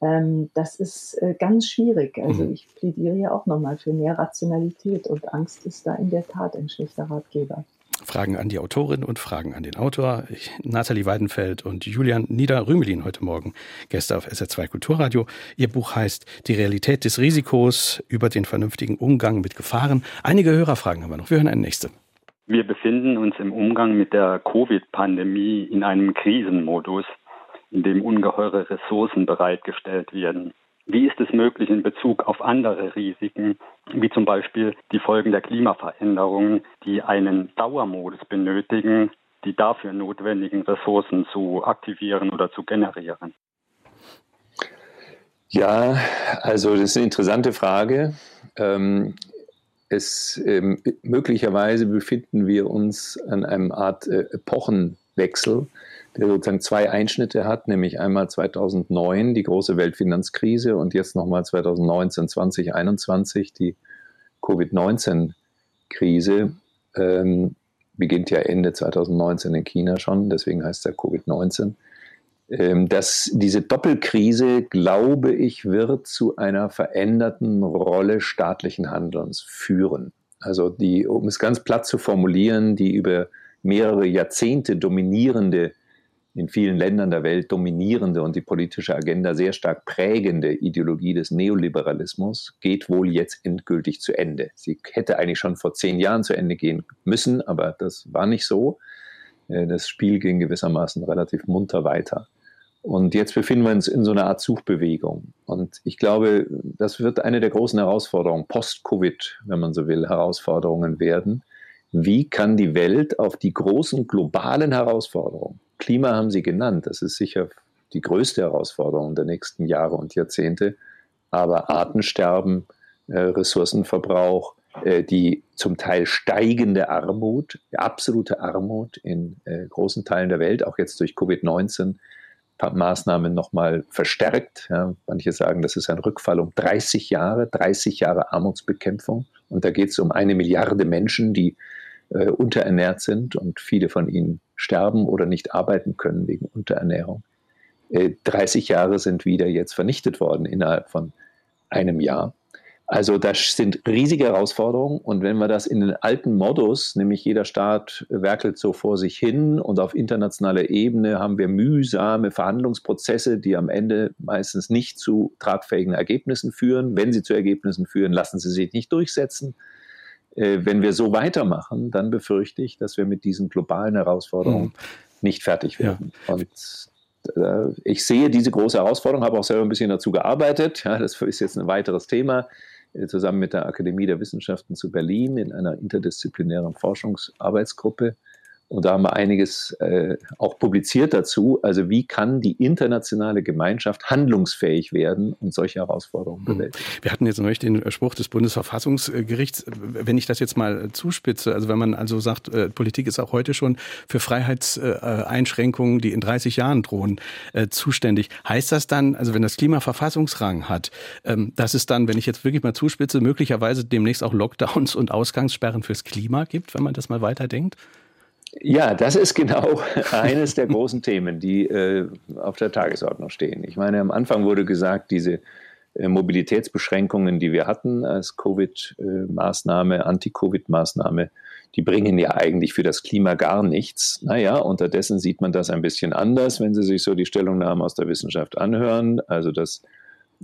Ähm, das ist äh, ganz schwierig. Also mhm. ich plädiere ja auch nochmal für mehr Rationalität und Angst ist da in der Tat ein schlechter Ratgeber. Fragen an die Autorin und Fragen an den Autor. Ich, Nathalie Weidenfeld und Julian Nieder-Rümelin heute Morgen Gäste auf SR2 Kulturradio. Ihr Buch heißt Die Realität des Risikos über den vernünftigen Umgang mit Gefahren. Einige Hörerfragen haben wir noch. Wir hören eine nächste. Wir befinden uns im Umgang mit der Covid-Pandemie in einem Krisenmodus, in dem ungeheure Ressourcen bereitgestellt werden. Wie ist es möglich in Bezug auf andere Risiken, wie zum Beispiel die Folgen der Klimaveränderungen, die einen Dauermodus benötigen, die dafür notwendigen Ressourcen zu aktivieren oder zu generieren? Ja, also das ist eine interessante Frage. Ähm, es, ähm, möglicherweise befinden wir uns an einem Art äh, Epochenwechsel der sozusagen zwei Einschnitte hat, nämlich einmal 2009 die große Weltfinanzkrise und jetzt nochmal 2019, 2021 die Covid-19-Krise. Ähm, beginnt ja Ende 2019 in China schon, deswegen heißt ja Covid-19. Ähm, dass diese Doppelkrise, glaube ich, wird zu einer veränderten Rolle staatlichen Handelns führen. Also die, um es ganz platt zu formulieren, die über mehrere Jahrzehnte dominierende in vielen Ländern der Welt dominierende und die politische Agenda sehr stark prägende Ideologie des Neoliberalismus geht wohl jetzt endgültig zu Ende. Sie hätte eigentlich schon vor zehn Jahren zu Ende gehen müssen, aber das war nicht so. Äh, das Spiel ging gewissermaßen relativ munter weiter. Und jetzt befinden wir uns in so einer Art Suchbewegung. Und ich glaube, das wird eine der großen Herausforderungen, Post-Covid, wenn man so will, Herausforderungen werden. Wie kann die Welt auf die großen globalen Herausforderungen, Klima haben Sie genannt. Das ist sicher die größte Herausforderung der nächsten Jahre und Jahrzehnte. Aber Artensterben, äh, Ressourcenverbrauch, äh, die zum Teil steigende Armut, absolute Armut in äh, großen Teilen der Welt, auch jetzt durch Covid-19, Maßnahmen nochmal verstärkt. Ja, manche sagen, das ist ein Rückfall um 30 Jahre, 30 Jahre Armutsbekämpfung. Und da geht es um eine Milliarde Menschen, die äh, unterernährt sind und viele von ihnen sterben oder nicht arbeiten können wegen Unterernährung. Äh, 30 Jahre sind wieder jetzt vernichtet worden innerhalb von einem Jahr. Also das sind riesige Herausforderungen und wenn wir das in den alten Modus, nämlich jeder Staat werkelt so vor sich hin und auf internationaler Ebene haben wir mühsame Verhandlungsprozesse, die am Ende meistens nicht zu tragfähigen Ergebnissen führen. Wenn sie zu Ergebnissen führen, lassen sie sich nicht durchsetzen. Äh, wenn wir so weitermachen, dann befürchte ich, dass wir mit diesen globalen Herausforderungen hm. nicht fertig werden. Ja. Und äh, ich sehe diese große Herausforderung, habe auch selber ein bisschen dazu gearbeitet. Ja, das ist jetzt ein weiteres Thema äh, zusammen mit der Akademie der Wissenschaften zu Berlin in einer interdisziplinären Forschungsarbeitsgruppe. Und da haben wir einiges äh, auch publiziert dazu. Also wie kann die internationale Gemeinschaft handlungsfähig werden und solche Herausforderungen hm. bewältigen? Wir hatten jetzt neulich den Spruch des Bundesverfassungsgerichts. Wenn ich das jetzt mal zuspitze, also wenn man also sagt, äh, Politik ist auch heute schon für Freiheitseinschränkungen, die in 30 Jahren drohen, äh, zuständig. Heißt das dann, also wenn das Klima Verfassungsrang hat, ähm, dass es dann, wenn ich jetzt wirklich mal zuspitze, möglicherweise demnächst auch Lockdowns und Ausgangssperren fürs Klima gibt, wenn man das mal weiterdenkt? Ja, das ist genau (laughs) eines der großen Themen, die äh, auf der Tagesordnung stehen. Ich meine, am Anfang wurde gesagt, diese äh, Mobilitätsbeschränkungen, die wir hatten als Covid-Maßnahme, Anti-Covid-Maßnahme, die bringen ja eigentlich für das Klima gar nichts. Naja, unterdessen sieht man das ein bisschen anders, wenn Sie sich so die Stellungnahmen aus der Wissenschaft anhören. Also das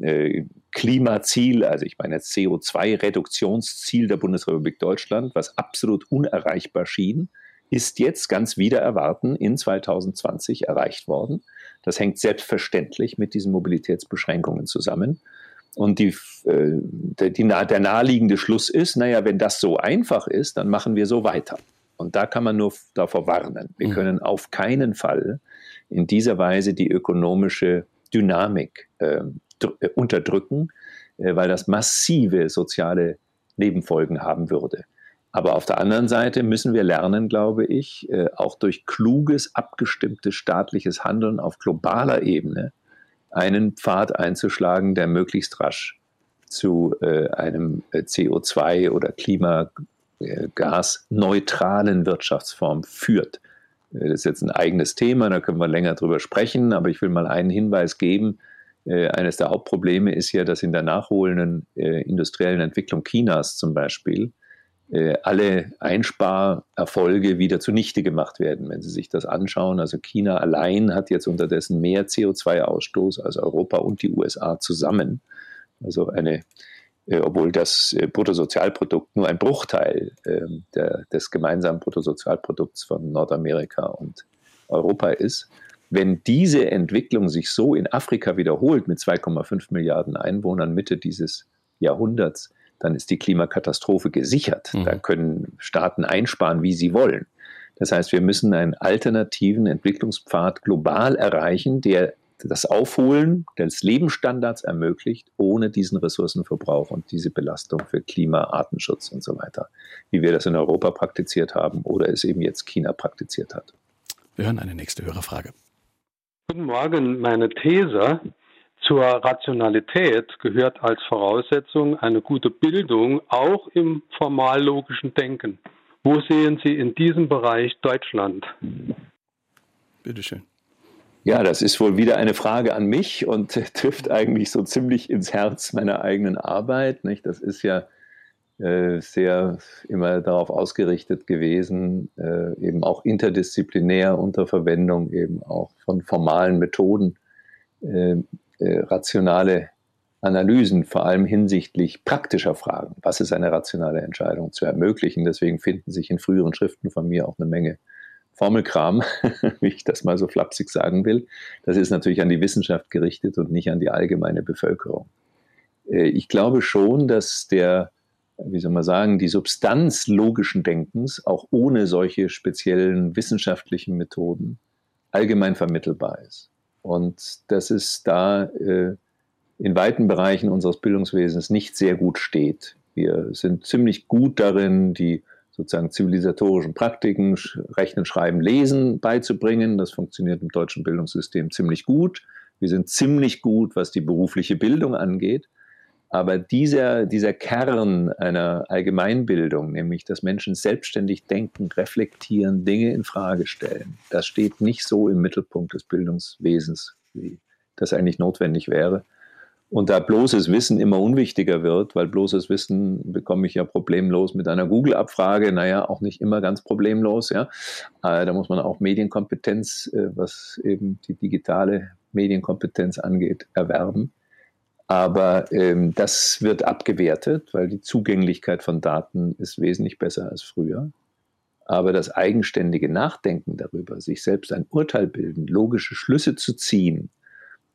äh, Klimaziel, also ich meine das CO2-Reduktionsziel der Bundesrepublik Deutschland, was absolut unerreichbar schien, ist jetzt ganz wieder erwarten in 2020 erreicht worden. Das hängt selbstverständlich mit diesen Mobilitätsbeschränkungen zusammen. Und die, äh, die, der naheliegende Schluss ist, naja, wenn das so einfach ist, dann machen wir so weiter. Und da kann man nur davor warnen. Wir mhm. können auf keinen Fall in dieser Weise die ökonomische Dynamik äh, äh unterdrücken, äh, weil das massive soziale Nebenfolgen haben würde. Aber auf der anderen Seite müssen wir lernen, glaube ich, äh, auch durch kluges, abgestimmtes staatliches Handeln auf globaler Ebene einen Pfad einzuschlagen, der möglichst rasch zu äh, einem äh, CO2 oder Klimagasneutralen Wirtschaftsform führt. Das ist jetzt ein eigenes Thema, da können wir länger drüber sprechen, aber ich will mal einen Hinweis geben. Eines der Hauptprobleme ist ja, dass in der nachholenden industriellen Entwicklung Chinas zum Beispiel alle Einsparerfolge wieder zunichte gemacht werden. Wenn Sie sich das anschauen, also China allein hat jetzt unterdessen mehr CO2-Ausstoß als Europa und die USA zusammen. Also eine, äh, obwohl das äh, Bruttosozialprodukt nur ein Bruchteil äh, der, des gemeinsamen Bruttosozialprodukts von Nordamerika und Europa ist. Wenn diese Entwicklung sich so in Afrika wiederholt mit 2,5 Milliarden Einwohnern Mitte dieses Jahrhunderts, dann ist die Klimakatastrophe gesichert. Mhm. Da können Staaten einsparen, wie sie wollen. Das heißt, wir müssen einen alternativen Entwicklungspfad global erreichen, der das Aufholen des Lebensstandards ermöglicht, ohne diesen Ressourcenverbrauch und diese Belastung für Klima, Artenschutz und so weiter, wie wir das in Europa praktiziert haben oder es eben jetzt China praktiziert hat. Wir hören eine nächste Hörerfrage. Guten Morgen. Meine These zur Rationalität gehört als Voraussetzung eine gute Bildung, auch im formal-logischen Denken. Wo sehen Sie in diesem Bereich Deutschland? Bitte schön. Ja, das ist wohl wieder eine Frage an mich und (laughs) trifft eigentlich so ziemlich ins Herz meiner eigenen Arbeit. Nicht? Das ist ja äh, sehr immer darauf ausgerichtet gewesen, äh, eben auch interdisziplinär unter Verwendung eben auch von formalen Methoden äh, rationale Analysen, vor allem hinsichtlich praktischer Fragen, was ist eine rationale Entscheidung, zu ermöglichen. Deswegen finden sich in früheren Schriften von mir auch eine Menge Formelkram, (laughs) wie ich das mal so flapsig sagen will. Das ist natürlich an die Wissenschaft gerichtet und nicht an die allgemeine Bevölkerung. Äh, ich glaube schon, dass der, wie soll man sagen, die Substanz logischen Denkens auch ohne solche speziellen wissenschaftlichen Methoden allgemein vermittelbar ist. Und dass es da äh, in weiten Bereichen unseres Bildungswesens nicht sehr gut steht. Wir sind ziemlich gut darin, die sozusagen zivilisatorischen Praktiken, Rechnen, Schreiben, Lesen beizubringen. Das funktioniert im deutschen Bildungssystem ziemlich gut. Wir sind ziemlich gut, was die berufliche Bildung angeht. Aber dieser, dieser Kern einer Allgemeinbildung, nämlich dass Menschen selbstständig denken, reflektieren, Dinge in Frage stellen, das steht nicht so im Mittelpunkt des Bildungswesens, wie das eigentlich notwendig wäre. Und da bloßes Wissen immer unwichtiger wird, weil bloßes Wissen bekomme ich ja problemlos mit einer Google-Abfrage, naja, auch nicht immer ganz problemlos, ja. Äh, da muss man auch Medienkompetenz, äh, was eben die digitale Medienkompetenz angeht, erwerben. Aber ähm, das wird abgewertet, weil die Zugänglichkeit von Daten ist wesentlich besser als früher. Aber das eigenständige Nachdenken darüber, sich selbst ein Urteil bilden, logische Schlüsse zu ziehen,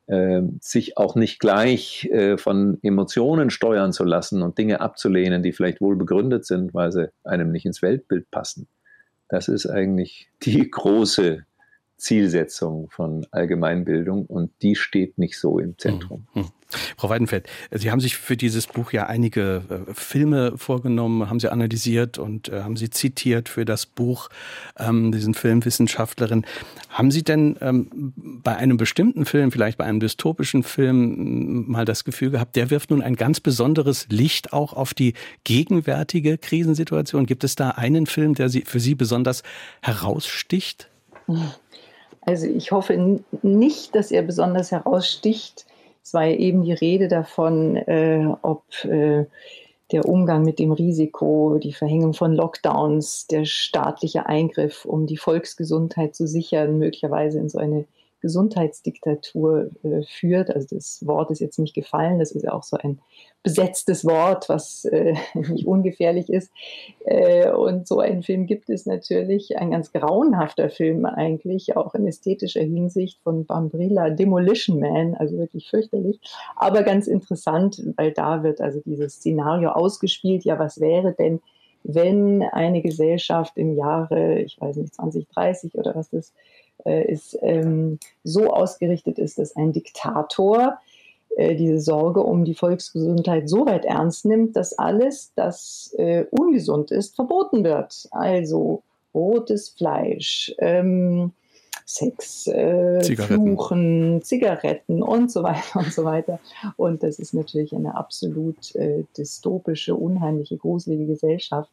äh, sich auch nicht gleich äh, von Emotionen steuern zu lassen und Dinge abzulehnen, die vielleicht wohl begründet sind, weil sie einem nicht ins Weltbild passen. Das ist eigentlich die (laughs) große Zielsetzung von Allgemeinbildung und die steht nicht so im Zentrum. Hm, hm. Frau Weidenfeld, Sie haben sich für dieses Buch ja einige äh, Filme vorgenommen, haben sie analysiert und äh, haben sie zitiert für das Buch, ähm, diesen Filmwissenschaftlerin. Haben Sie denn ähm, bei einem bestimmten Film, vielleicht bei einem dystopischen Film, mal das Gefühl gehabt, der wirft nun ein ganz besonderes Licht auch auf die gegenwärtige Krisensituation? Gibt es da einen Film, der Sie, für Sie besonders heraussticht? Hm. (laughs) Also ich hoffe nicht, dass er besonders heraussticht. Es war ja eben die Rede davon, äh, ob äh, der Umgang mit dem Risiko, die Verhängung von Lockdowns, der staatliche Eingriff, um die Volksgesundheit zu sichern, möglicherweise in so eine Gesundheitsdiktatur äh, führt. Also das Wort ist jetzt nicht gefallen, das ist ja auch so ein besetztes Wort, was äh, (laughs) nicht ungefährlich ist. Äh, und so einen Film gibt es natürlich, ein ganz grauenhafter Film eigentlich, auch in ästhetischer Hinsicht von Bambrilla, Demolition Man, also wirklich fürchterlich, aber ganz interessant, weil da wird also dieses Szenario ausgespielt, ja, was wäre denn, wenn eine Gesellschaft im Jahre, ich weiß nicht, 2030 oder was das äh, ist, ähm, so ausgerichtet ist, dass ein Diktator äh, diese Sorge um die Volksgesundheit so weit ernst nimmt, dass alles, das äh, ungesund ist, verboten wird. Also rotes Fleisch, ähm, Sex, äh, Zigaretten. Fluchen, Zigaretten und so weiter und so weiter. Und das ist natürlich eine absolut äh, dystopische, unheimliche, gruselige Gesellschaft.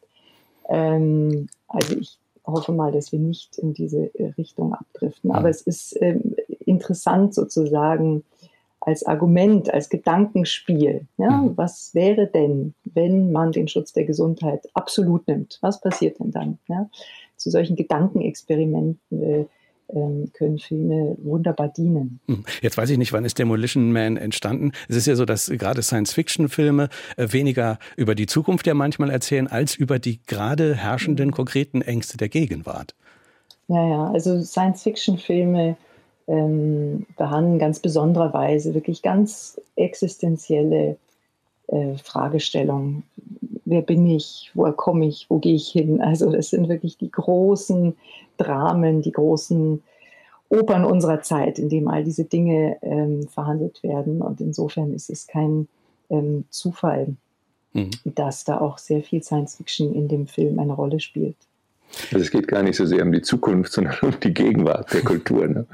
Ähm, also ich hoffe mal, dass wir nicht in diese äh, Richtung abdriften. Aber es ist ähm, interessant sozusagen als Argument, als Gedankenspiel. Ja? Mhm. Was wäre denn, wenn man den Schutz der Gesundheit absolut nimmt? Was passiert denn dann? Ja? Zu solchen Gedankenexperimenten äh, ähm, können Filme wunderbar dienen. Hm. Jetzt weiß ich nicht, wann ist Demolition Man entstanden. Es ist ja so, dass gerade Science-Fiction-Filme äh, weniger über die Zukunft ja manchmal erzählen, als über die gerade herrschenden konkreten Ängste der Gegenwart. Ja, ja, also Science-Fiction-Filme ähm, behandeln ganz besondererweise wirklich ganz existenzielle äh, Fragestellungen. Wer bin ich? Woher komme ich? Wo gehe ich hin? Also das sind wirklich die großen Dramen, die großen Opern unserer Zeit, in dem all diese Dinge ähm, verhandelt werden. Und insofern ist es kein ähm, Zufall, mhm. dass da auch sehr viel Science Fiction in dem Film eine Rolle spielt. Also es geht gar nicht so sehr um die Zukunft, (laughs) sondern um die Gegenwart der Kultur. Ne?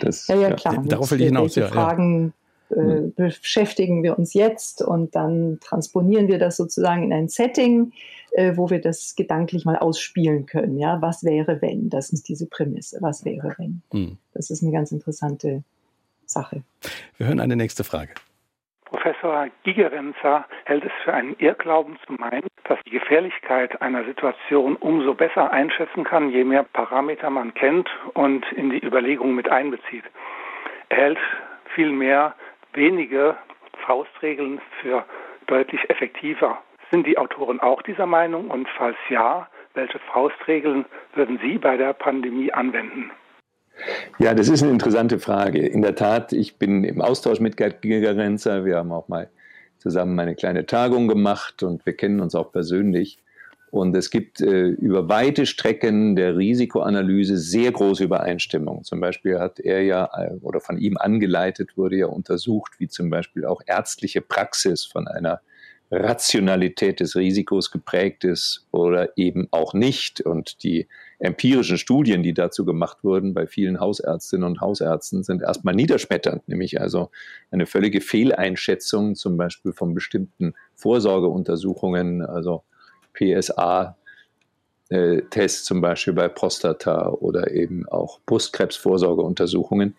Das, ja, ja, klar. Ja, darauf will ich hinaus. Ja, Fragen äh, hm. beschäftigen wir uns jetzt und dann transponieren wir das sozusagen in ein Setting, äh, wo wir das gedanklich mal ausspielen können. Ja, was wäre wenn? Das ist diese Prämisse. Was wäre wenn? Mhm. Das ist eine ganz interessante Sache. Wir hören eine nächste Frage. Professor Gigerenzer hält es für einen Irrglauben zu meinen, dass die Gefährlichkeit einer Situation umso besser einschätzen kann, je mehr Parameter man kennt und in die Überlegungen mit einbezieht. Er hält vielmehr wenige Faustregeln für deutlich effektiver. Sind die Autoren auch dieser Meinung und falls ja, welche Faustregeln würden Sie bei der Pandemie anwenden? Ja, das ist eine interessante Frage. In der Tat, ich bin im Austausch mit Gerd Gigerenzer. Wir haben auch mal zusammen eine kleine Tagung gemacht und wir kennen uns auch persönlich. Und es gibt äh, über weite Strecken der Risikoanalyse sehr große Übereinstimmung. Zum Beispiel hat er ja äh, oder von ihm angeleitet wurde ja untersucht, wie zum Beispiel auch ärztliche Praxis von einer Rationalität des Risikos geprägt ist oder eben auch nicht. Und die empirischen Studien, die dazu gemacht wurden bei vielen Hausärztinnen und Hausärzten, sind erstmal niederschmetternd, nämlich also eine völlige Fehleinschätzung zum Beispiel von bestimmten Vorsorgeuntersuchungen, also PSA, äh, Tests zum Beispiel bei Prostata oder eben auch Brustkrebsvorsorgeuntersuchungen.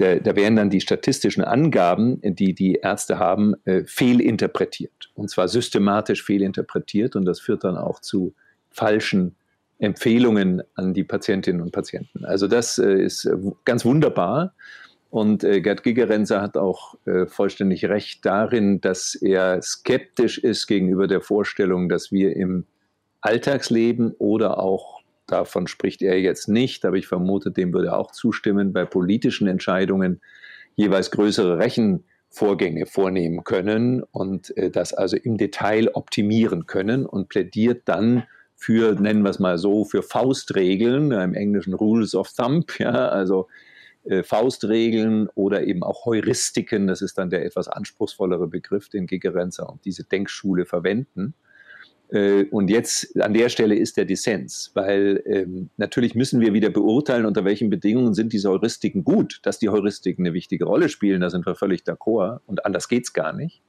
Da, da werden dann die statistischen Angaben, die die Ärzte haben, äh, fehlinterpretiert. Und zwar systematisch fehlinterpretiert. Und das führt dann auch zu falschen Empfehlungen an die Patientinnen und Patienten. Also das äh, ist ganz wunderbar. Und äh, Gerd Gigerenzer hat auch äh, vollständig recht darin, dass er skeptisch ist gegenüber der Vorstellung, dass wir im Alltagsleben oder auch, davon spricht er jetzt nicht, aber ich vermute, dem würde er auch zustimmen, bei politischen Entscheidungen jeweils größere Rechenvorgänge vornehmen können und äh, das also im Detail optimieren können und plädiert dann für, nennen wir es mal so, für Faustregeln, im Englischen Rules of Thumb, (laughs) ja, also äh, Faustregeln oder eben auch Heuristiken, das ist dann der etwas anspruchsvollere Begriff, den Gigerenzer und diese Denkschule verwenden. Äh, und jetzt an der Stelle ist der Dissens, weil ähm, natürlich müssen wir wieder beurteilen, unter welchen Bedingungen sind diese Heuristiken gut. Dass die Heuristiken eine wichtige Rolle spielen, da sind wir völlig d'accord und anders geht es gar nicht.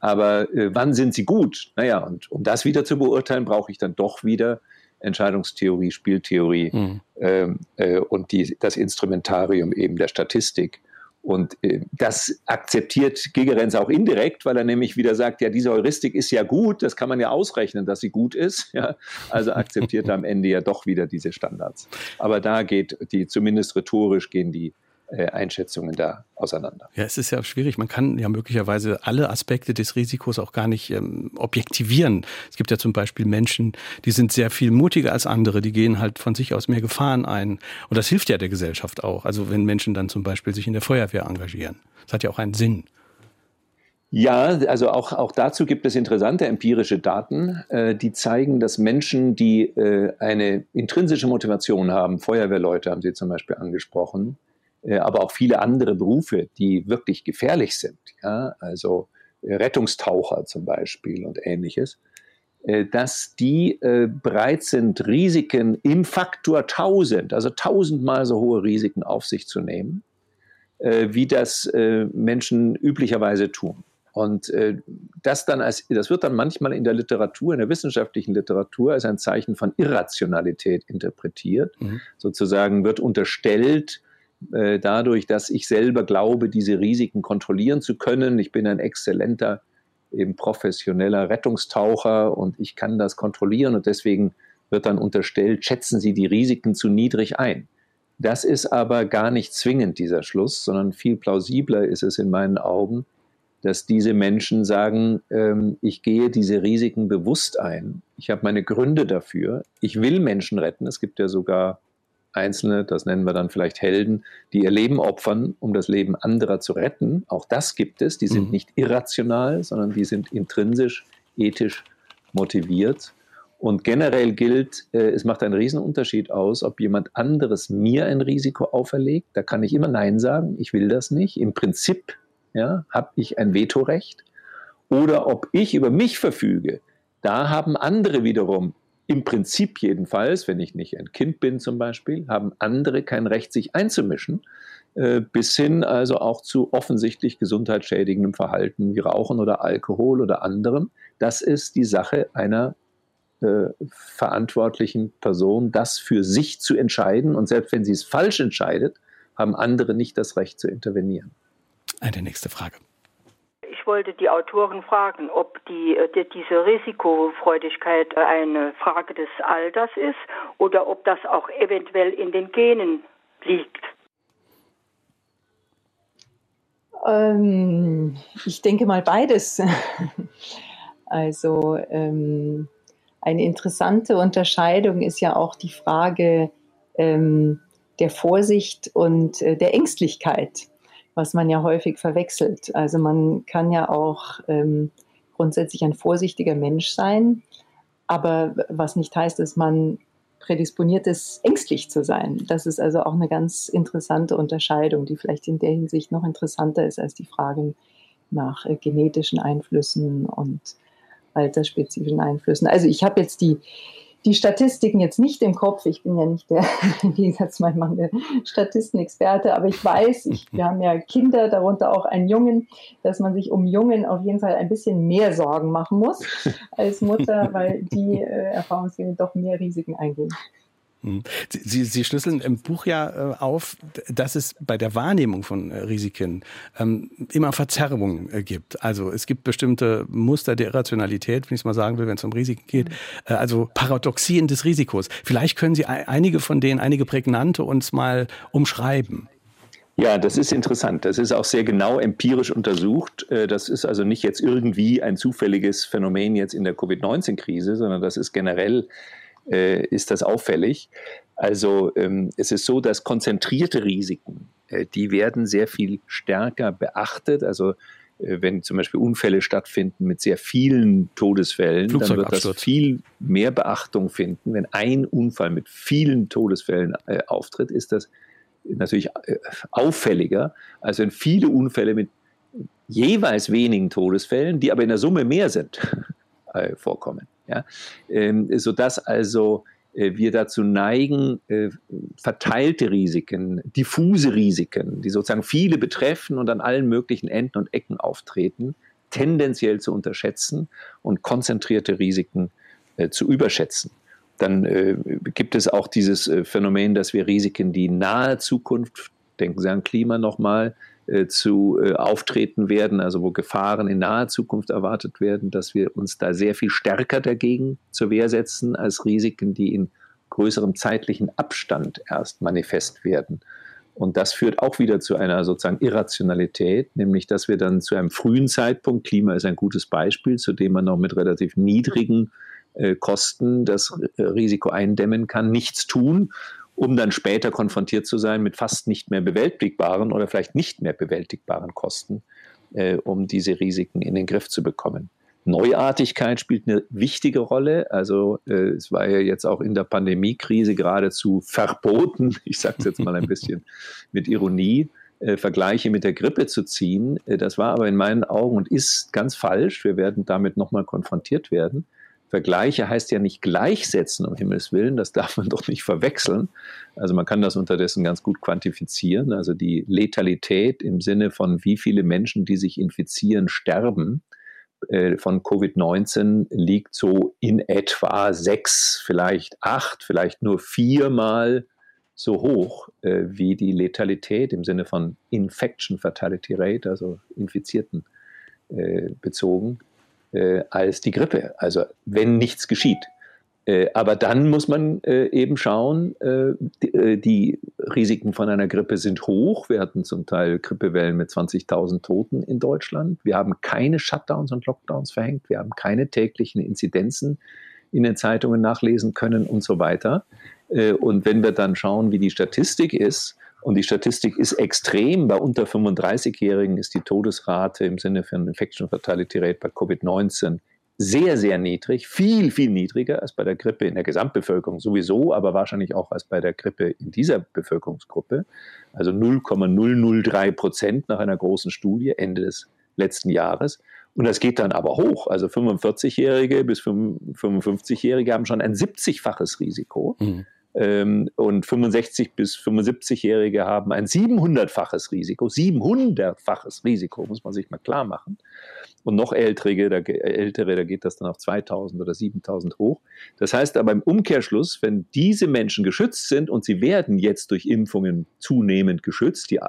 Aber äh, wann sind sie gut? Naja, und um das wieder zu beurteilen, brauche ich dann doch wieder Entscheidungstheorie, Spieltheorie mhm. ähm, äh, und die, das Instrumentarium eben der Statistik. Und äh, das akzeptiert Gigerenz auch indirekt, weil er nämlich wieder sagt, ja, diese Heuristik ist ja gut, das kann man ja ausrechnen, dass sie gut ist. (laughs) Ja? Also akzeptiert er am Ende ja doch wieder diese Standards. Aber da geht die, zumindest rhetorisch gehen die Einschätzungen da auseinander. Ja, es ist ja schwierig. Man kann ja möglicherweise alle Aspekte des Risikos auch gar nicht ähm, objektivieren. Es gibt ja zum Beispiel Menschen, die sind sehr viel mutiger als andere, die gehen halt von sich aus mehr Gefahren ein. Und das hilft ja der Gesellschaft auch. Also wenn Menschen dann zum Beispiel sich in der Feuerwehr engagieren. Das hat ja auch einen Sinn. Ja, also auch, auch dazu gibt es interessante empirische Daten, äh, die zeigen, dass Menschen, die äh, eine intrinsische Motivation haben, Feuerwehrleute haben Sie zum Beispiel angesprochen, äh, aber auch viele andere Berufe, die wirklich gefährlich sind, ja, also äh, Rettungstaucher zum Beispiel und ähnliches, äh, dass die bereit sind, Risiken im Faktor 1000, also tausendmal so hohe Risiken auf sich zu nehmen, wie das Menschen üblicherweise tun. Und das dann als, das wird dann manchmal in der Literatur, in der wissenschaftlichen Literatur als ein Zeichen von Irrationalität interpretiert. Mhm. Sozusagen wird unterstellt, äh, dadurch, dass ich selber glaube, diese Risiken kontrollieren zu können. Ich bin ein exzellenter, eben professioneller Rettungstaucher und ich kann das kontrollieren und deswegen wird dann unterstellt, schätzen Sie die Risiken zu niedrig ein. Das ist aber gar nicht zwingend dieser Schluss, sondern viel plausibler ist es in meinen Augen, dass diese Menschen sagen, ähm, ich gehe diese Risiken bewusst ein. Ich habe meine Gründe dafür. Ich will Menschen retten. Es gibt ja sogar Einzelne, das nennen wir dann vielleicht Helden, die ihr Leben opfern, um das Leben anderer zu retten. Auch das gibt es. Die sind mhm. nicht irrational, sondern die sind intrinsisch, ethisch motiviert. Und generell gilt, äh, es macht einen Riesenunterschied aus, ob jemand anderes mir ein Risiko auferlegt. Da kann ich immer Nein sagen. Ich will das nicht. Im Prinzip ja, habe ich ein Vetorecht. Oder ob ich über mich verfüge. Da haben andere wiederum im Prinzip jedenfalls, wenn ich nicht ein Kind bin zum Beispiel, haben andere kein Recht, sich einzumischen, äh, bis hin also auch zu offensichtlich gesundheitsschädigendem Verhalten wie Rauchen oder Alkohol oder anderem. Das ist die Sache einer äh, verantwortlichen Person, das für sich zu entscheiden. Und selbst wenn sie es falsch entscheidet, haben andere nicht das Recht zu intervenieren. Eine nächste Frage. Ich wollte die Autoren fragen, ob die, äh, die, diese Risikofreudigkeit eine Frage des Alters ist oder ob das auch eventuell in den Genen liegt. Ähm, ich denke mal beides. (laughs) also ähm, eine interessante Unterscheidung ist ja auch die Frage ähm, der Vorsicht und äh, der Ängstlichkeit was man ja häufig verwechselt. Also man kann ja auch ähm, grundsätzlich ein vorsichtiger Mensch sein, aber was nicht heißt, dass man prädisponiert ist, ängstlich zu sein. Das ist also auch eine ganz interessante Unterscheidung, die vielleicht in der Hinsicht noch interessanter ist als die Fragen nach äh, genetischen Einflüssen und altersspezifischen Einflüssen. Also ich habe jetzt die die Statistiken jetzt nicht im Kopf. Ich bin ja nicht der, (laughs) im Gegensatz zu meinem Mann, der Statistenexperte, aber ich weiß, ich, (laughs) wir haben ja Kinder, darunter auch einen Jungen, dass man sich um Jungen auf jeden Fall ein bisschen mehr Sorgen machen muss (laughs) als Mutter, weil die äh, erfahrungsgemäß doch mehr Risiken eingehen. Hm. Sie, Sie schlüsseln im Buch ja äh, auf, dass es bei der Wahrnehmung von äh, Risiken ähm, immer Verzerrungen äh, gibt. Also es gibt bestimmte Muster der Irrationalität, wenn ich es mal sagen will, wenn es um Risiken geht. Mhm. Also Paradoxien des Risikos. Vielleicht können Sie einige von denen, einige prägnante uns mal umschreiben. Ja, das ist interessant. Das ist auch sehr genau empirisch untersucht. Das ist also nicht jetzt irgendwie ein zufälliges Phänomen jetzt in der Covid-19-Krise, sondern das ist generell äh, ist das auffällig. Also ähm, es ist so, dass konzentrierte Risiken, äh, die werden sehr viel stärker beachtet. Also äh, wenn zum Beispiel Unfälle stattfinden mit sehr vielen Todesfällen, dann wird das viel mehr Beachtung finden. Wenn ein Unfall mit vielen Todesfällen äh, auftritt, ist das natürlich äh, auffälliger, als wenn viele Unfälle mit jeweils wenigen Todesfällen, die aber in der Summe mehr sind, (laughs) äh, vorkommen. Ja? Ähm, sodass also äh, wir dazu neigen, äh, verteilte Risiken, diffuse Risiken, die sozusagen viele betreffen und an allen möglichen Enden und Ecken auftreten, tendenziell zu unterschätzen und konzentrierte Risiken äh, zu überschätzen. Dann gibt es auch dieses Phänomen, dass wir Risiken, die nahe Zukunft, denken Sie an Klima nochmal, zu äh, auftreten werden, also wo Gefahren in naher Zukunft erwartet werden, dass wir uns da sehr viel stärker dagegen zur Wehr setzen als Risiken, die in größerem zeitlichen Abstand erst manifest werden. Und das führt auch wieder zu einer sozusagen Irrationalität, nämlich dass wir dann zu einem frühen Zeitpunkt, Klima ist ein gutes Beispiel, zu dem man noch mit relativ niedrigen äh, Kosten das Risiko eindämmen kann, nichts tun um dann später konfrontiert zu sein mit fast nicht mehr bewältigbaren oder vielleicht nicht mehr bewältigbaren Kosten, äh, um diese Risiken in den Griff zu bekommen. Neuartigkeit spielt eine wichtige Rolle. Also äh, es war ja jetzt auch in der Pandemiekrise geradezu verboten, (laughs) ich sage es jetzt mal ein bisschen (laughs) mit Ironie, äh, Vergleiche mit der Grippe zu ziehen. Äh, das war aber in meinen Augen und ist ganz falsch. Wir werden damit nochmal konfrontiert werden. Vergleiche heißt ja nicht gleichsetzen, um Himmels Willen, das (laughs) darf man doch nicht verwechseln. Also man kann das unterdessen ganz gut quantifizieren. Also die Letalität im Sinne von wie viele Menschen, die sich infizieren, sterben äh, von Covid-19 liegt so in etwa sechs, vielleicht acht, vielleicht nur viermal so hoch äh, wie die Letalität im Sinne von Infection Fatality Rate, also Infizierten äh, bezogen, äh, als die Grippe. Also wenn nichts geschieht. Äh, aber dann muss man äh, eben schauen, äh, die, die, Risiken von einer Grippe sind hoch. Wir hatten zum Teil Grippewellen mit 20.000 Toten in Deutschland. Wir haben keine Shutdowns und Lockdowns verhängt. Wir haben keine täglichen Inzidenzen in den Zeitungen nachlesen können und so weiter. Und wenn wir dann schauen, wie die Statistik ist, und die Statistik ist extrem. Bei unter 35-Jährigen ist die Todesrate im Sinne von Infection Fatality Rate bei Covid-19 sehr, sehr niedrig, viel, viel niedriger als bei der Grippe in der Gesamtbevölkerung sowieso, aber wahrscheinlich auch als bei der Grippe in dieser Bevölkerungsgruppe. Also 0,003 Prozent nach einer großen Studie Ende des letzten Jahres. Und das geht dann aber hoch. Also 45-Jährige bis 55-Jährige haben schon ein 70-faches Risiko. Mhm. Ähm, und 65 bis 75-Jährige haben ein 700-faches Risiko. 700-faches Risiko, muss man sich mal klar machen. Und noch ältere da, ältere, da geht das dann auf 2000 oder 7000 hoch. Das heißt aber im Umkehrschluss, wenn diese Menschen geschützt sind und sie werden jetzt durch Impfungen zunehmend geschützt, die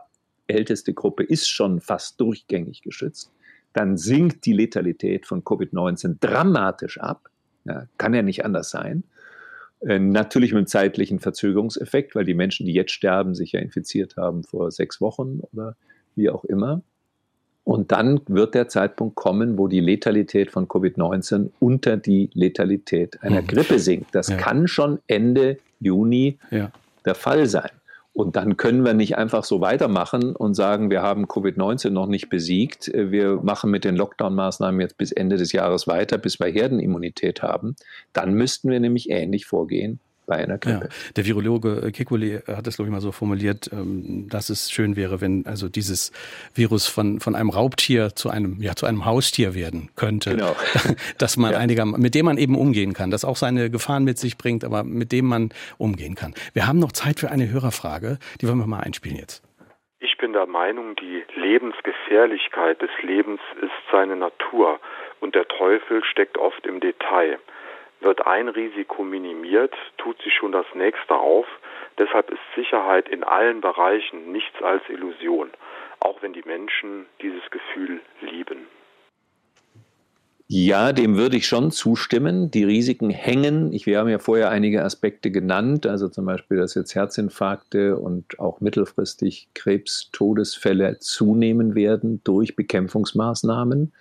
älteste Gruppe ist schon fast durchgängig geschützt, dann sinkt die Letalität von Covid-19 dramatisch ab. Ja, kann ja nicht anders sein. Äh, natürlich mit einem zeitlichen Verzögerungseffekt, weil die Menschen, die jetzt sterben, sich ja infiziert haben vor sechs Wochen oder wie auch immer. Und dann wird der Zeitpunkt kommen, wo die Letalität von Covid-19 unter die Letalität einer mhm. Grippe sinkt. Das ja. kann schon Ende Juni ja. der Fall sein. Und dann können wir nicht einfach so weitermachen und sagen, wir haben Covid-19 noch nicht besiegt. Wir machen mit den Lockdown-Maßnahmen jetzt bis Ende des Jahres weiter, bis wir Herdenimmunität haben. Dann müssten wir nämlich ähnlich vorgehen bei einer Grippe. Ja, der Virologe Kekulé hat es, glaube ich, mal so formuliert, ähm, dass es schön wäre, wenn also dieses Virus von, von einem Raubtier zu einem, ja, zu einem Haustier werden könnte. Genau. (laughs) Dass man ja. einiger, mit dem man eben umgehen kann, das auch seine Gefahren mit sich bringt, aber mit dem man umgehen kann. Wir haben noch Zeit für eine Hörerfrage, die wollen wir mal einspielen jetzt. Ich bin der Meinung, die Lebensgefährlichkeit des Lebens ist seine Natur und der Teufel steckt oft im Detail. Wird ein Risiko minimiert, tut sich schon das nächste auf. Deshalb ist Sicherheit in allen Bereichen nichts als Illusion, auch wenn die Menschen dieses Gefühl lieben. Ja, dem würde ich schon zustimmen. Die Risiken hängen. Ich, wir haben ja vorher einige Aspekte genannt, also zum Beispiel, dass jetzt Herzinfarkte und auch mittelfristig Krebstodesfälle zunehmen werden durch Bekämpfungsmaßnahmen.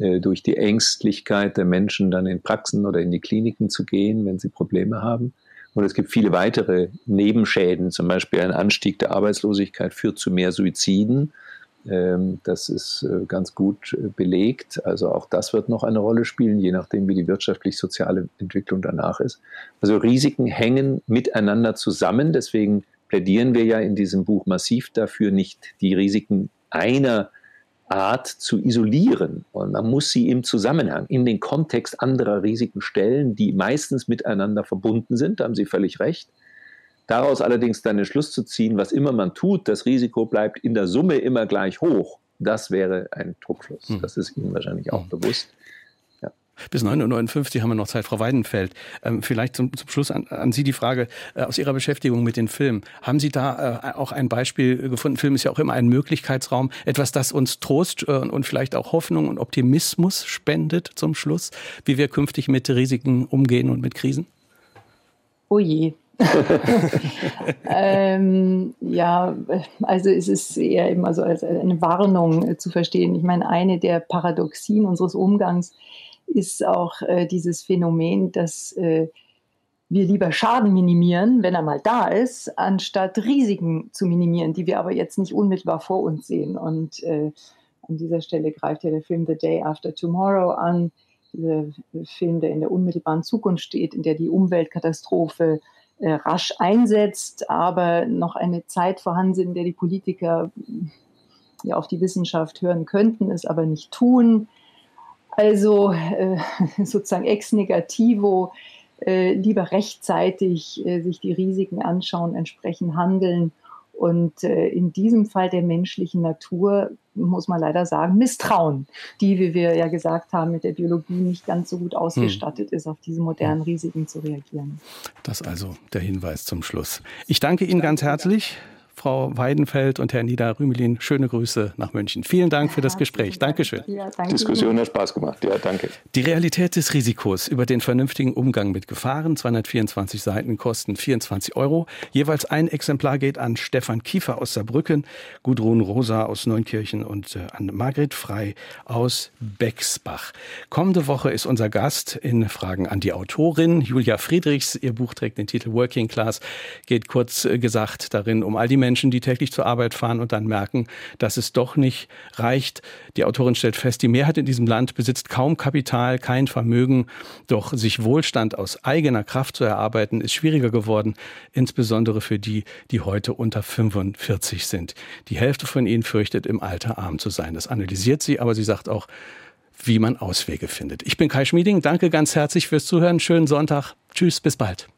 Äh, durch die Ängstlichkeit der Menschen dann in Praxen oder in die Kliniken zu gehen, wenn sie Probleme haben. Und es gibt viele weitere Nebenschäden, zum Beispiel ein Anstieg der Arbeitslosigkeit führt zu mehr Suiziden. Ähm, das ist äh, ganz gut äh, belegt. Also auch das wird noch eine Rolle spielen, je nachdem, wie die wirtschaftlich-soziale Entwicklung danach ist. Also Risiken hängen miteinander zusammen. Deswegen plädieren wir ja in diesem Buch massiv dafür, nicht die Risiken einer Art zu isolieren. Und man muss sie im Zusammenhang, in den Kontext anderer Risiken stellen, die meistens miteinander verbunden sind, da haben Sie völlig recht. Daraus allerdings dann den Schluss zu ziehen, was immer man tut, das Risiko bleibt in der Summe immer gleich hoch, das wäre ein Druckschluss. Hm. Das ist Ihnen wahrscheinlich auch hm. bewusst. Bis 9.59 Uhr haben wir noch Zeit, Frau Weidenfeld. Ähm, vielleicht zum, zum Schluss an, an, Sie die Frage äh, aus Ihrer Beschäftigung mit den Filmen. Haben Sie da äh, auch ein Beispiel gefunden? Film ist ja auch immer ein Möglichkeitsraum. Etwas, das uns Trost äh, und vielleicht auch Hoffnung und Optimismus spendet zum Schluss, wie wir künftig mit Risiken umgehen und mit Krisen? Oh je. (laughs) ähm, ja, also es ist eher immer so als eine Warnung zu verstehen. Ich meine, eine der Paradoxien unseres Umgangs ist auch äh, dieses Phänomen, dass äh, wir lieber Schaden minimieren, wenn er mal da ist, anstatt Risiken zu minimieren, die wir aber jetzt nicht unmittelbar vor uns sehen. Und äh, an dieser Stelle greift ja der Film The Day After Tomorrow an, dieser Film, der in der unmittelbaren Zukunft steht, in der die Umweltkatastrophe äh, rasch einsetzt, aber noch eine Zeit vorhanden sind, in der die Politiker ja auf die Wissenschaft hören könnten, es aber nicht tun. Also äh, (laughs) sozusagen ex negativo äh, lieber rechtzeitig äh, sich die Risiken anschauen, entsprechend handeln und äh, in diesem Fall der menschlichen Natur muss man leider sagen, misstrauen, die, wie wir ja gesagt haben, mit der Biologie nicht ganz so gut ausgestattet hm. ist, auf diese modernen Risiken zu reagieren. Das also der Hinweis zum Schluss. Ich danke Ihnen ganz herzlich. Frau Weidenfeld und Herr Nieder-Rümelin, schöne Grüße nach München. Vielen Dank für das Gespräch. Dankeschön. Ja, danke Diskussion hat Spaß gemacht. Ja, danke. Die Realität des Risikos über den vernünftigen Umgang mit Gefahren. 224 Seiten kosten 24 Euro. Jeweils ein Exemplar geht an Stefan Kiefer aus Saarbrücken, Gudrun Rosa aus Neunkirchen und äh, an Margret Frei aus Bexbach. Kommende Woche ist unser Gast in Fragen an die Autorin Julia Friedrichs. Ihr Buch trägt den Titel Working Class, geht kurz äh, gesagt darin um all die Menschen, Menschen, die täglich zur Arbeit fahren und dann merken, dass es doch nicht reicht. Die Autorin stellt fest, die Mehrheit in diesem Land besitzt kaum Kapital, kein Vermögen, doch sich Wohlstand aus eigener Kraft zu erarbeiten, ist schwieriger geworden, insbesondere für die, die heute unter 45 sind. Die Hälfte von ihnen fürchtet, im Alter arm zu sein. Das analysiert sie, aber sie sagt auch, wie man Auswege findet. Ich bin Kai Schmieding, danke ganz herzlich fürs Zuhören, schönen Sonntag, tschüss, bis bald.